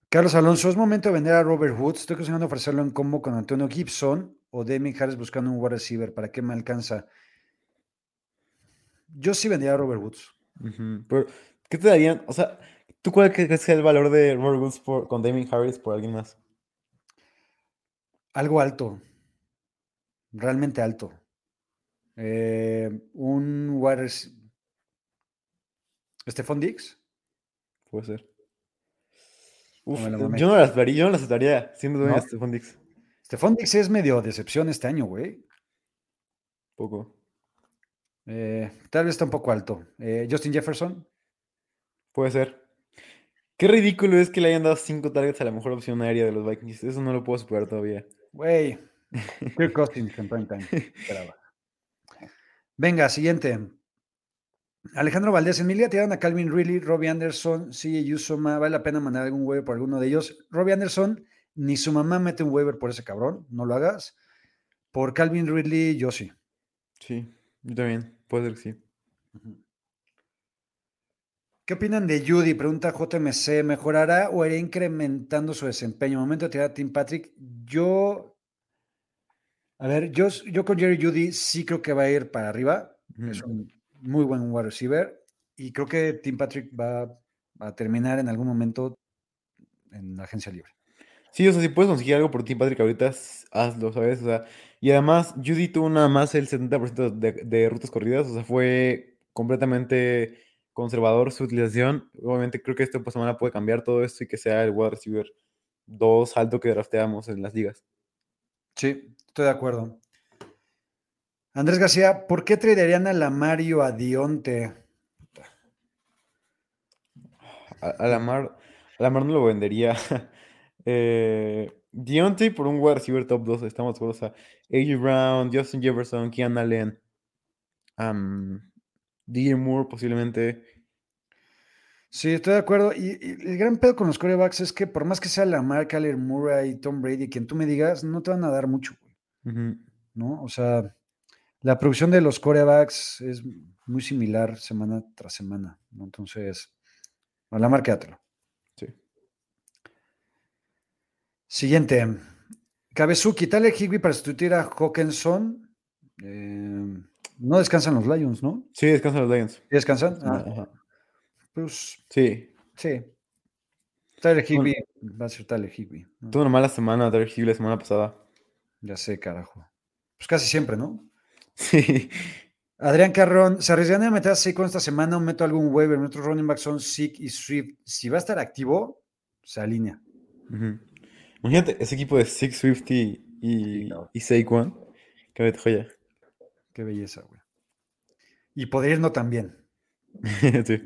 Carlos Alonso, ¿es momento de vender a Robert Woods? Estoy considerando ofrecerlo en combo con Antonio Gibson o Damien Harris buscando un wide receiver. ¿Para qué me alcanza? Yo sí vendría a Robert Woods. Pero, ¿qué te darían? O sea, ¿tú cuál crees que es el valor de Robert Woods por, con Damien Harris por alguien más? Algo alto. Realmente alto. Eh, un wide rec- Stephon Diggs. Puede ser. Uf, yo no las daría, yo no las aceptaría siendo dueño de ¿No? Stephon Diggs. Stephon Diggs es medio decepción este año, güey. Poco. Eh, tal vez está un poco alto. Eh, Justin Jefferson. Puede ser. Qué ridículo es que le hayan dado cinco targets a la mejor opción aérea de los Vikings. Eso no lo puedo superar todavía. Güey. *laughs* Kirk Cousins en prime time. Esperaba. Venga, siguiente. Alejandro Valdés, en mi liga tiraron a Calvin Ridley, Robbie Anderson, CJ Yusoma. ¿Vale la pena mandar algún waiver por alguno de ellos? Robbie Anderson, ni su mamá mete un waiver por ese cabrón. No lo hagas. Por Calvin Ridley, yo sí. Sí, yo también. Puede ser que sí. ¿Qué opinan de Judy? Pregunta JMC. ¿Mejorará o irá incrementando su desempeño? Momento de tirar a Tim Patrick. Yo. A ver, yo, yo con Jerry Judy sí creo que va a ir para arriba. Es un muy buen wide receiver. Y creo que Tim Patrick va a terminar en algún momento en la agencia libre. Sí, o sea, si puedes conseguir algo por Tim Patrick ahorita, hazlo, ¿sabes? O sea, y además, Judy tuvo nada más el 70% de, de rutas corridas, o sea, fue completamente conservador su utilización. Obviamente, creo que esta pues, semana puede cambiar todo esto y que sea el wide receiver 2 alto que drafteamos en las ligas. Sí, estoy de acuerdo. Andrés García, ¿por qué traerían a la Mario a Dionte? A, a Lamar, a Lamar no lo vendería. Eh, Deontay por un wide receiver top 2, estamos de acuerdo. O sea, A.J. Brown, Justin Jefferson, Kean Allen, um, DJ Moore posiblemente. Sí, estoy de acuerdo. Y, y el gran pedo con los corebacks es que por más que sea Lamar, Kyler Murray, Tom Brady, quien tú me digas, no te van a dar mucho, güey. ¿no? O sea, la producción de los corebacks es muy similar semana tras semana, ¿no? Entonces, a quédatelo. Sí. Siguiente. Cabezuki, Tyler Higby para sustituir a Hawkinson. Eh, no descansan los Lions, ¿no? Sí, descansan los Lions. ¿Sí ¿Descansan? Ah, Ajá. pues Sí. sí. Tyler Higby va a ser Tyler Higby. ¿no? Tuvo una mala semana, Derek Hill la semana pasada. Ya sé, carajo. Pues casi siempre, ¿no? Sí. Adrián Carrón, ¿se arriesgan a meter a Saquon esta semana o meto algún waiver? Nuestros running backs son Sick y Swift. Si va a estar activo, se alinea. Ujú. Imagínate ese equipo de Six Swift y, y, Saquon. Qué joya. Qué belleza, güey. Y podría irnos también. *laughs* sí.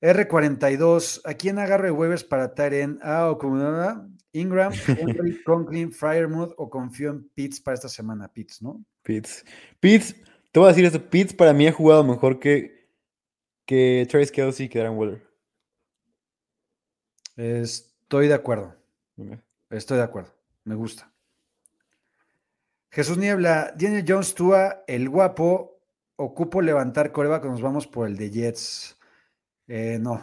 R42, ¿a quién agarro de waivers para Tyren? Ah, o como nada, Ingram, *laughs* Henry, Conklin, Fryermuth o confío en Pitts para esta semana? Pitts, ¿no? Pitts. Pitts, te voy a decir esto. Pitts para mí ha jugado mejor que, que Travis Kelsey y que Darren Waller. Estoy de acuerdo. Estoy de acuerdo. Me gusta. Jesús Niebla, Daniel Jones, Tua, el guapo. Ocupo levantar coreback, nos vamos por el de Jets. Eh, no,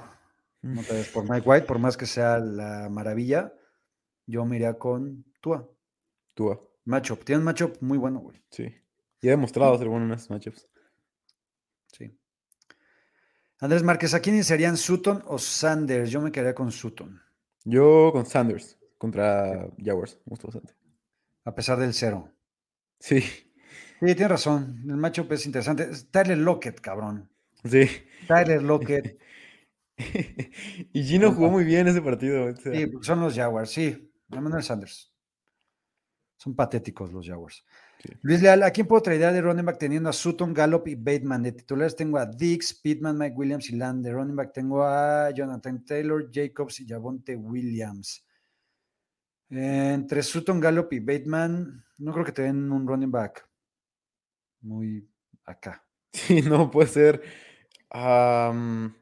no te ves por Mike White, por más que sea la maravilla. Yo me iría con Tua. Tua. Matchup. Tiene un matchup muy bueno, güey. Sí. Y ha demostrado ser bueno en estos matchups. Sí. Andrés Márquez, ¿a quién serían Sutton o Sanders? Yo me quedaría con Sutton, Yo con Sanders contra Jaguars. Me gustó bastante. a pesar del cero. Sí. Sí, tienes razón. El matchup es interesante. Es Tyler Lockett, cabrón. Sí. Tyler Lockett. *laughs* y Gino jugó muy bien ese partido. o sea, Sí, son los Jaguars, sí. Emmanuel Sanders. Son patéticos los Jaguars. Sí. Luis Leal, ¿a quién puedo traer de running back teniendo a Sutton, Gallup y Bateman? De titulares tengo a Dix, Pittman, Mike Williams y Land. De running back tengo a Jonathan Taylor, Jacobs y Javonte Williams. Entre Sutton, Gallup y Bateman, no creo que te den un running back muy acá. *laughs* Sí, no puede ser un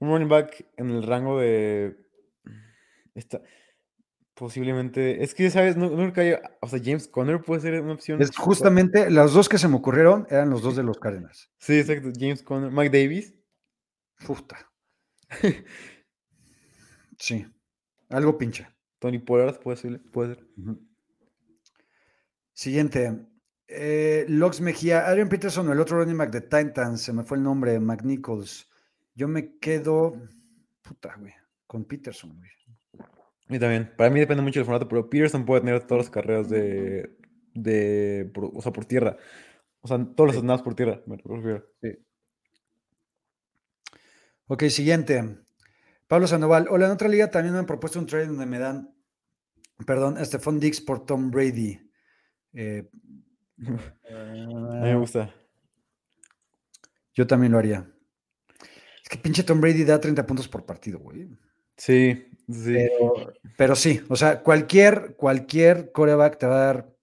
running back en el rango de esta, posiblemente. Es que, ¿sabes? No, no creo que haya. O sea, James Conner puede ser una opción. Es justamente los dos que se me ocurrieron eran los dos de los *laughs* Cardinals. Sí, exacto. James Conner. Mike Davis. Puta. *laughs* Sí, algo pinche. Tony Pollard puede ser. Puede ser. Siguiente. Eh, Lox Mejía, Adrian Peterson o el otro running back de Titans, se me fue el nombre, McNichols. Yo me quedo, puta, güey, con Peterson, güey. Y también, para mí depende mucho del formato, pero Peterson puede tener todas las carreras de, de por- o sea, por tierra. O sea, todos los Sí. snaps por tierra, me refiero. Ok, siguiente. Pablo Sandoval. Hola, en otra liga también me han propuesto un trade donde me dan, perdón, a Stephon Dix por Tom Brady. Eh, A mí me gusta. yo también lo haría. Es que pinche Tom Brady da 30 puntos por partido, güey. Sí, sí. Pero, pero sí, o sea, cualquier, cualquier coreback te va a dar,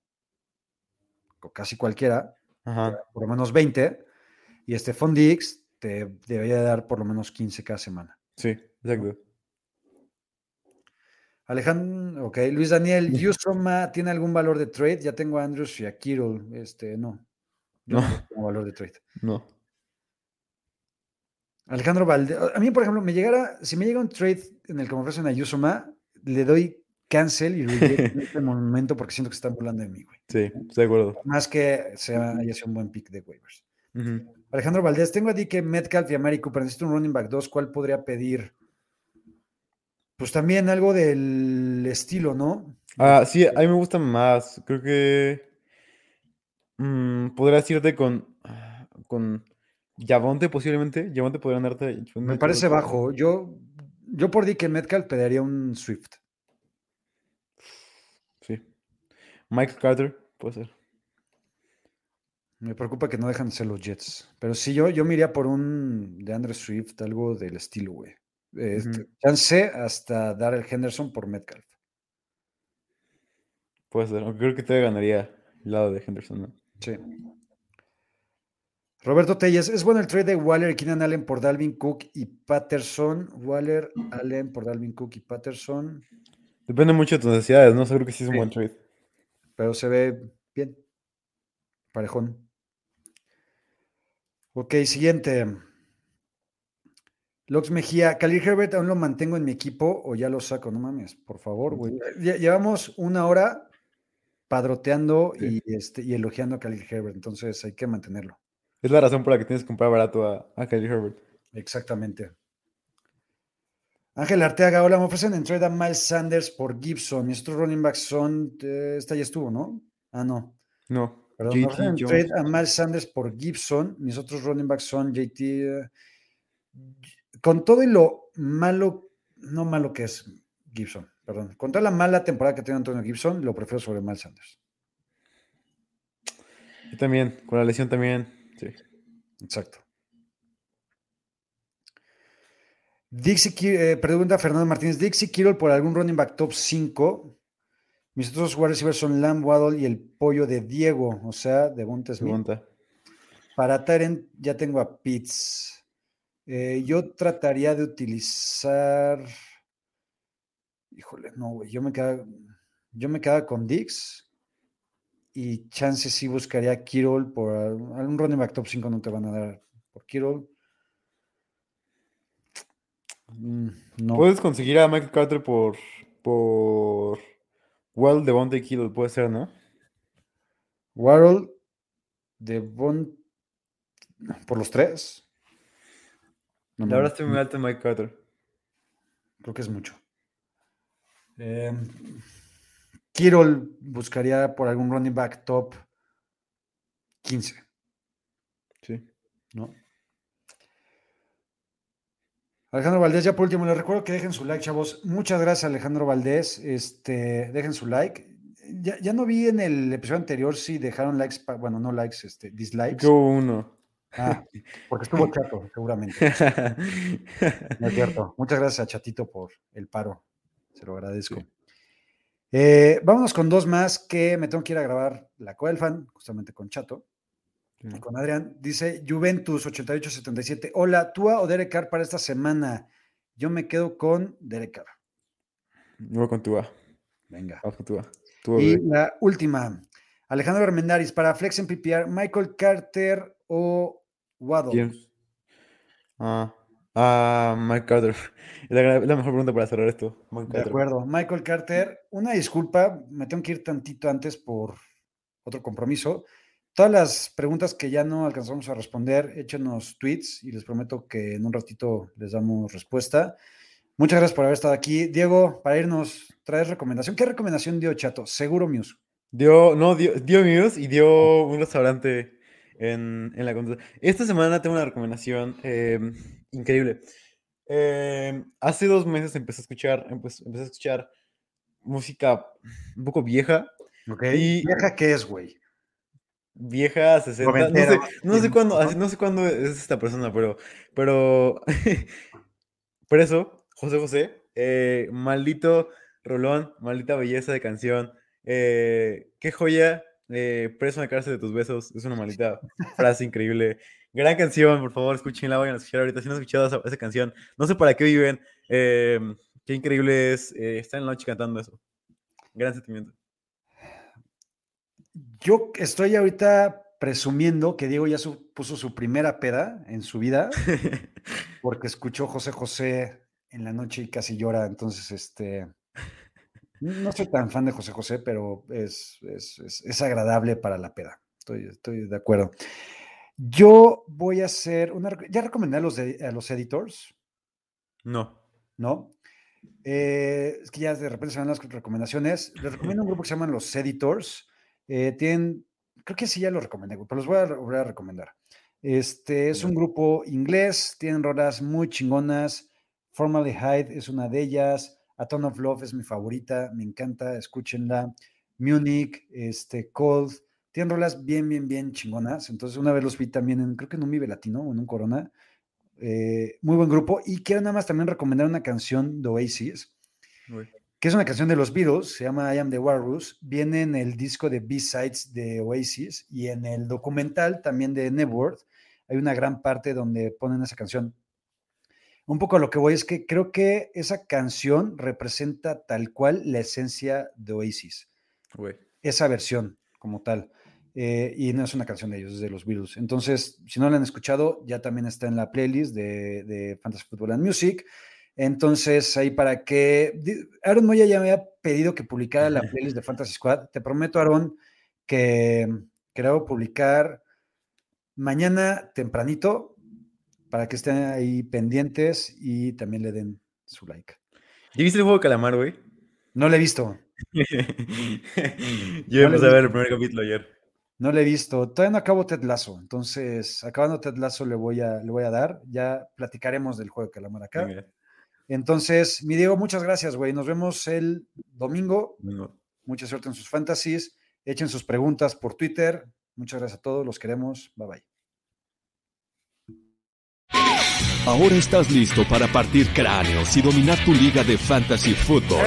o casi cualquiera, Ajá. por lo menos 20, y Stephon Dix te debería dar por lo menos 15 cada semana. Sí, exacto. Alejandro, ok, Luis Daniel, *laughs* Yusoma tiene algún valor de trade. Ya tengo a Andrews y a. Este, no. Yo No. tengo valor de trade. No. Alejandro Valdez, a mí, por ejemplo, me llegara, si me llega un trade en el que me ofrecen a Yusoma, le doy cancel y reject en este *laughs* momento porque siento que están burlando de mí, güey. Sí, estoy de acuerdo. Más que sea, haya sido un buen pick de waivers. Alejandro Valdés, tengo a DK Metcalf y a Mari Cooper. Necesito un running back 2. ¿Cuál podría pedir? Pues también algo del estilo, ¿no? Ah, sí, a mí me gusta más. Creo que mm, podrías irte con, con Javonte posiblemente. Javonte podrían darte. Me parece bajo. Yo, yo por DK Metcalf pediría un Swift. Sí. Mike Carter, puede ser. Me preocupa que no dejan de ser los Jets. Pero sí, yo, yo me iría por un de Andre Swift, algo del estilo, güey. Este. Chance hasta dar el Henderson por Metcalf. Puede ser. Creo que te ganaría el lado de Henderson, ¿no? Sí. Roberto Telles, es bueno el trade de Waller y Keenan Allen por Dalvin Cook y Patterson. Waller, Allen por Dalvin Cook y Patterson. Depende mucho de tus necesidades, ¿no? Seguro que sí es un Sí. buen trade. Pero se ve bien. Parejón. Ok, siguiente. Lox Mejía, Khalil Herbert aún lo mantengo en mi equipo o ya lo saco, no mames, por favor, güey. Lle- Llevamos una hora padroteando Sí. y, este, y elogiando a Khalil Herbert, entonces hay que mantenerlo. Es la razón por la que tienes que comprar barato a, a Kylie Herbert. Exactamente. Ángel Arteaga, hola, me ofrecen en trade a Miles Sanders por Gibson. Mis otros running backs son, eh, esta ya estuvo, ¿no? Ah, no. No. Perdón, me ofrecen en trade a Miles Sanders por Gibson. Mis otros running backs son JT. eh, con todo y lo malo, no malo que es Gibson, perdón. Con toda la mala temporada que tiene Antonio Gibson, lo prefiero sobre Miles Sanders. Yo también, con la lesión también. Sí. Exacto. Dixie, eh, pregunta Fernando Martínez, Dixie Kirol por algún running back top 5. Mis otros receivers son Lamb Waddle y el pollo de Diego, o sea, de Smith. Pregunta. Para Tyrant ya tengo a Pitts. Eh, yo trataría de utilizar. Híjole, no, güey. Yo me quedaba, yo me quedaba con Dix. Y chances sí buscaría a Kirol por al- algún running back top 5 no te van a dar por Kirol. Mm, No. Puedes conseguir a Michael Carter por. por. Well, Devontae Kittle, puede ser, ¿no? Waddle, de Bon. Por los tres. No, La verdad estoy muy alto en Mike Carter. Creo que es mucho. Eh, Kirol buscaría por algún running back top 15, Sí. ¿no? Alejandro Valdés, ya por último, les recuerdo que dejen su like, chavos. Muchas gracias, Alejandro Valdés. Este, dejen su like. Ya, ya no vi en el episodio anterior si dejaron likes, pa- bueno, no likes, este, dislikes. Hubo uno. Ah, *laughs* porque estuvo chato, seguramente. No es cierto. *laughs* Muchas gracias a Chatito por el paro. Se lo agradezco. Eh, vámonos con dos más que me tengo que ir a grabar la Cueva del Fan, justamente con Chato Sí. y con Adrián. Dice Juventus 8877. Hola, ¿Tua o Derek Carr para esta semana? Yo me quedo con Derek Carr. Yo voy con Tua. Venga. Vamos con Tua. Tua, Y bebé. la última. Alejandro Armendaris para Flex en PPR, Michael Carter o Waddle. ¿Quién? Ah, ah, Mike Carter. La, la mejor pregunta para cerrar esto. Mike De Carter. acuerdo. Michael Carter, una disculpa, me tengo que ir tantito antes por otro compromiso, todas las preguntas que ya no alcanzamos a responder, échenos tweets y les prometo que en un ratito les damos respuesta. Muchas gracias por haber estado aquí. Diego, para irnos, traes recomendación. ¿Qué recomendación dio Chato? Seguro Muse. Dio, no, dio, dio Muse y dio un restaurante en, en la conducta. Esta semana tengo una recomendación eh, increíble. Eh, hace dos meses empecé a escuchar, empecé, empecé a escuchar música un poco vieja. Y- ¿Vieja qué es, güey? Vieja, 60. No sé, no cuándo, no sé cuándo es esta persona, pero, pero, *laughs* por eso, José José, eh, maldito rolón, maldita belleza de canción, eh, qué joya, eh, preso en la cárcel de tus besos, es una maldita frase increíble. Gran canción, por favor, escúchenla, vayan a escuchar ahorita. Si no han escuchado esa, esa canción, no sé para qué viven, eh, qué increíble es eh, estar en la noche cantando eso. Gran sentimiento. Yo estoy ahorita presumiendo que Diego ya su- puso su primera peda en su vida *laughs* porque escuchó José José en la noche y casi llora. Entonces, este, no soy tan fan de José José, pero es, es, es- es agradable para la peda. Estoy, estoy de acuerdo. Yo voy a hacer una. Ya recomendé a los, de- a los editors, no. ¿no? Eh, es que ya de repente se van las recomendaciones. Les recomiendo un grupo que se llaman Los Editors. Eh, tienen, creo que sí ya lo recomendé, pero los voy a volver a recomendar. Este es un grupo inglés, tienen rolas muy chingonas. Formerly Hyde es una de ellas. A Ton of Love es mi favorita, me encanta, escúchenla. Munich, este, Cold, tienen rolas bien, bien, bien chingonas. Entonces, una vez los vi también en, creo que en un Vive Latino o en un Corona. Eh, muy buen grupo. Y quiero nada más también recomendar una canción de Oasis, que es una canción de los Beatles, se llama I Am the Walrus. Viene en el disco de B-Sides de Oasis y en el documental también de Network. Hay una gran parte donde ponen esa canción. Un poco a lo que voy es que creo que esa canción representa tal cual la esencia de Oasis esa versión como tal. Eh, y no es una canción de ellos, es de los Beatles. Entonces, si no la han escuchado, ya también está en la playlist de, de Fantasy Football and Music. Entonces, ahí para que... Aaron Moya ya me había pedido que publicara la playlist de Fantasy Squad. Te prometo, Aaron, que, que la voy a publicar mañana tempranito para que estén ahí pendientes y también le den su like. ¿Ya viste el juego de calamar, güey? No la he visto. *laughs* Yo No le empecé a ver el primer capítulo ayer. No le he visto. Todavía no acabo Ted Lasso. Entonces, acabando Ted Lasso le voy a, le voy a dar. Ya platicaremos del juego de calamar acá. Entonces, mi Diego, muchas gracias, güey. Nos vemos el domingo. venga. Mucha suerte en sus fantasies. Echen sus preguntas por Twitter. Muchas gracias a todos. Los queremos. Bye bye. Ahora estás listo para partir cráneos y dominar tu liga de fantasy football.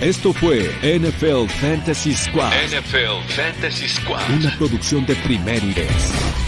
Esto fue NFL Fantasy Squad, NFL Fantasy Squad. una producción de primer y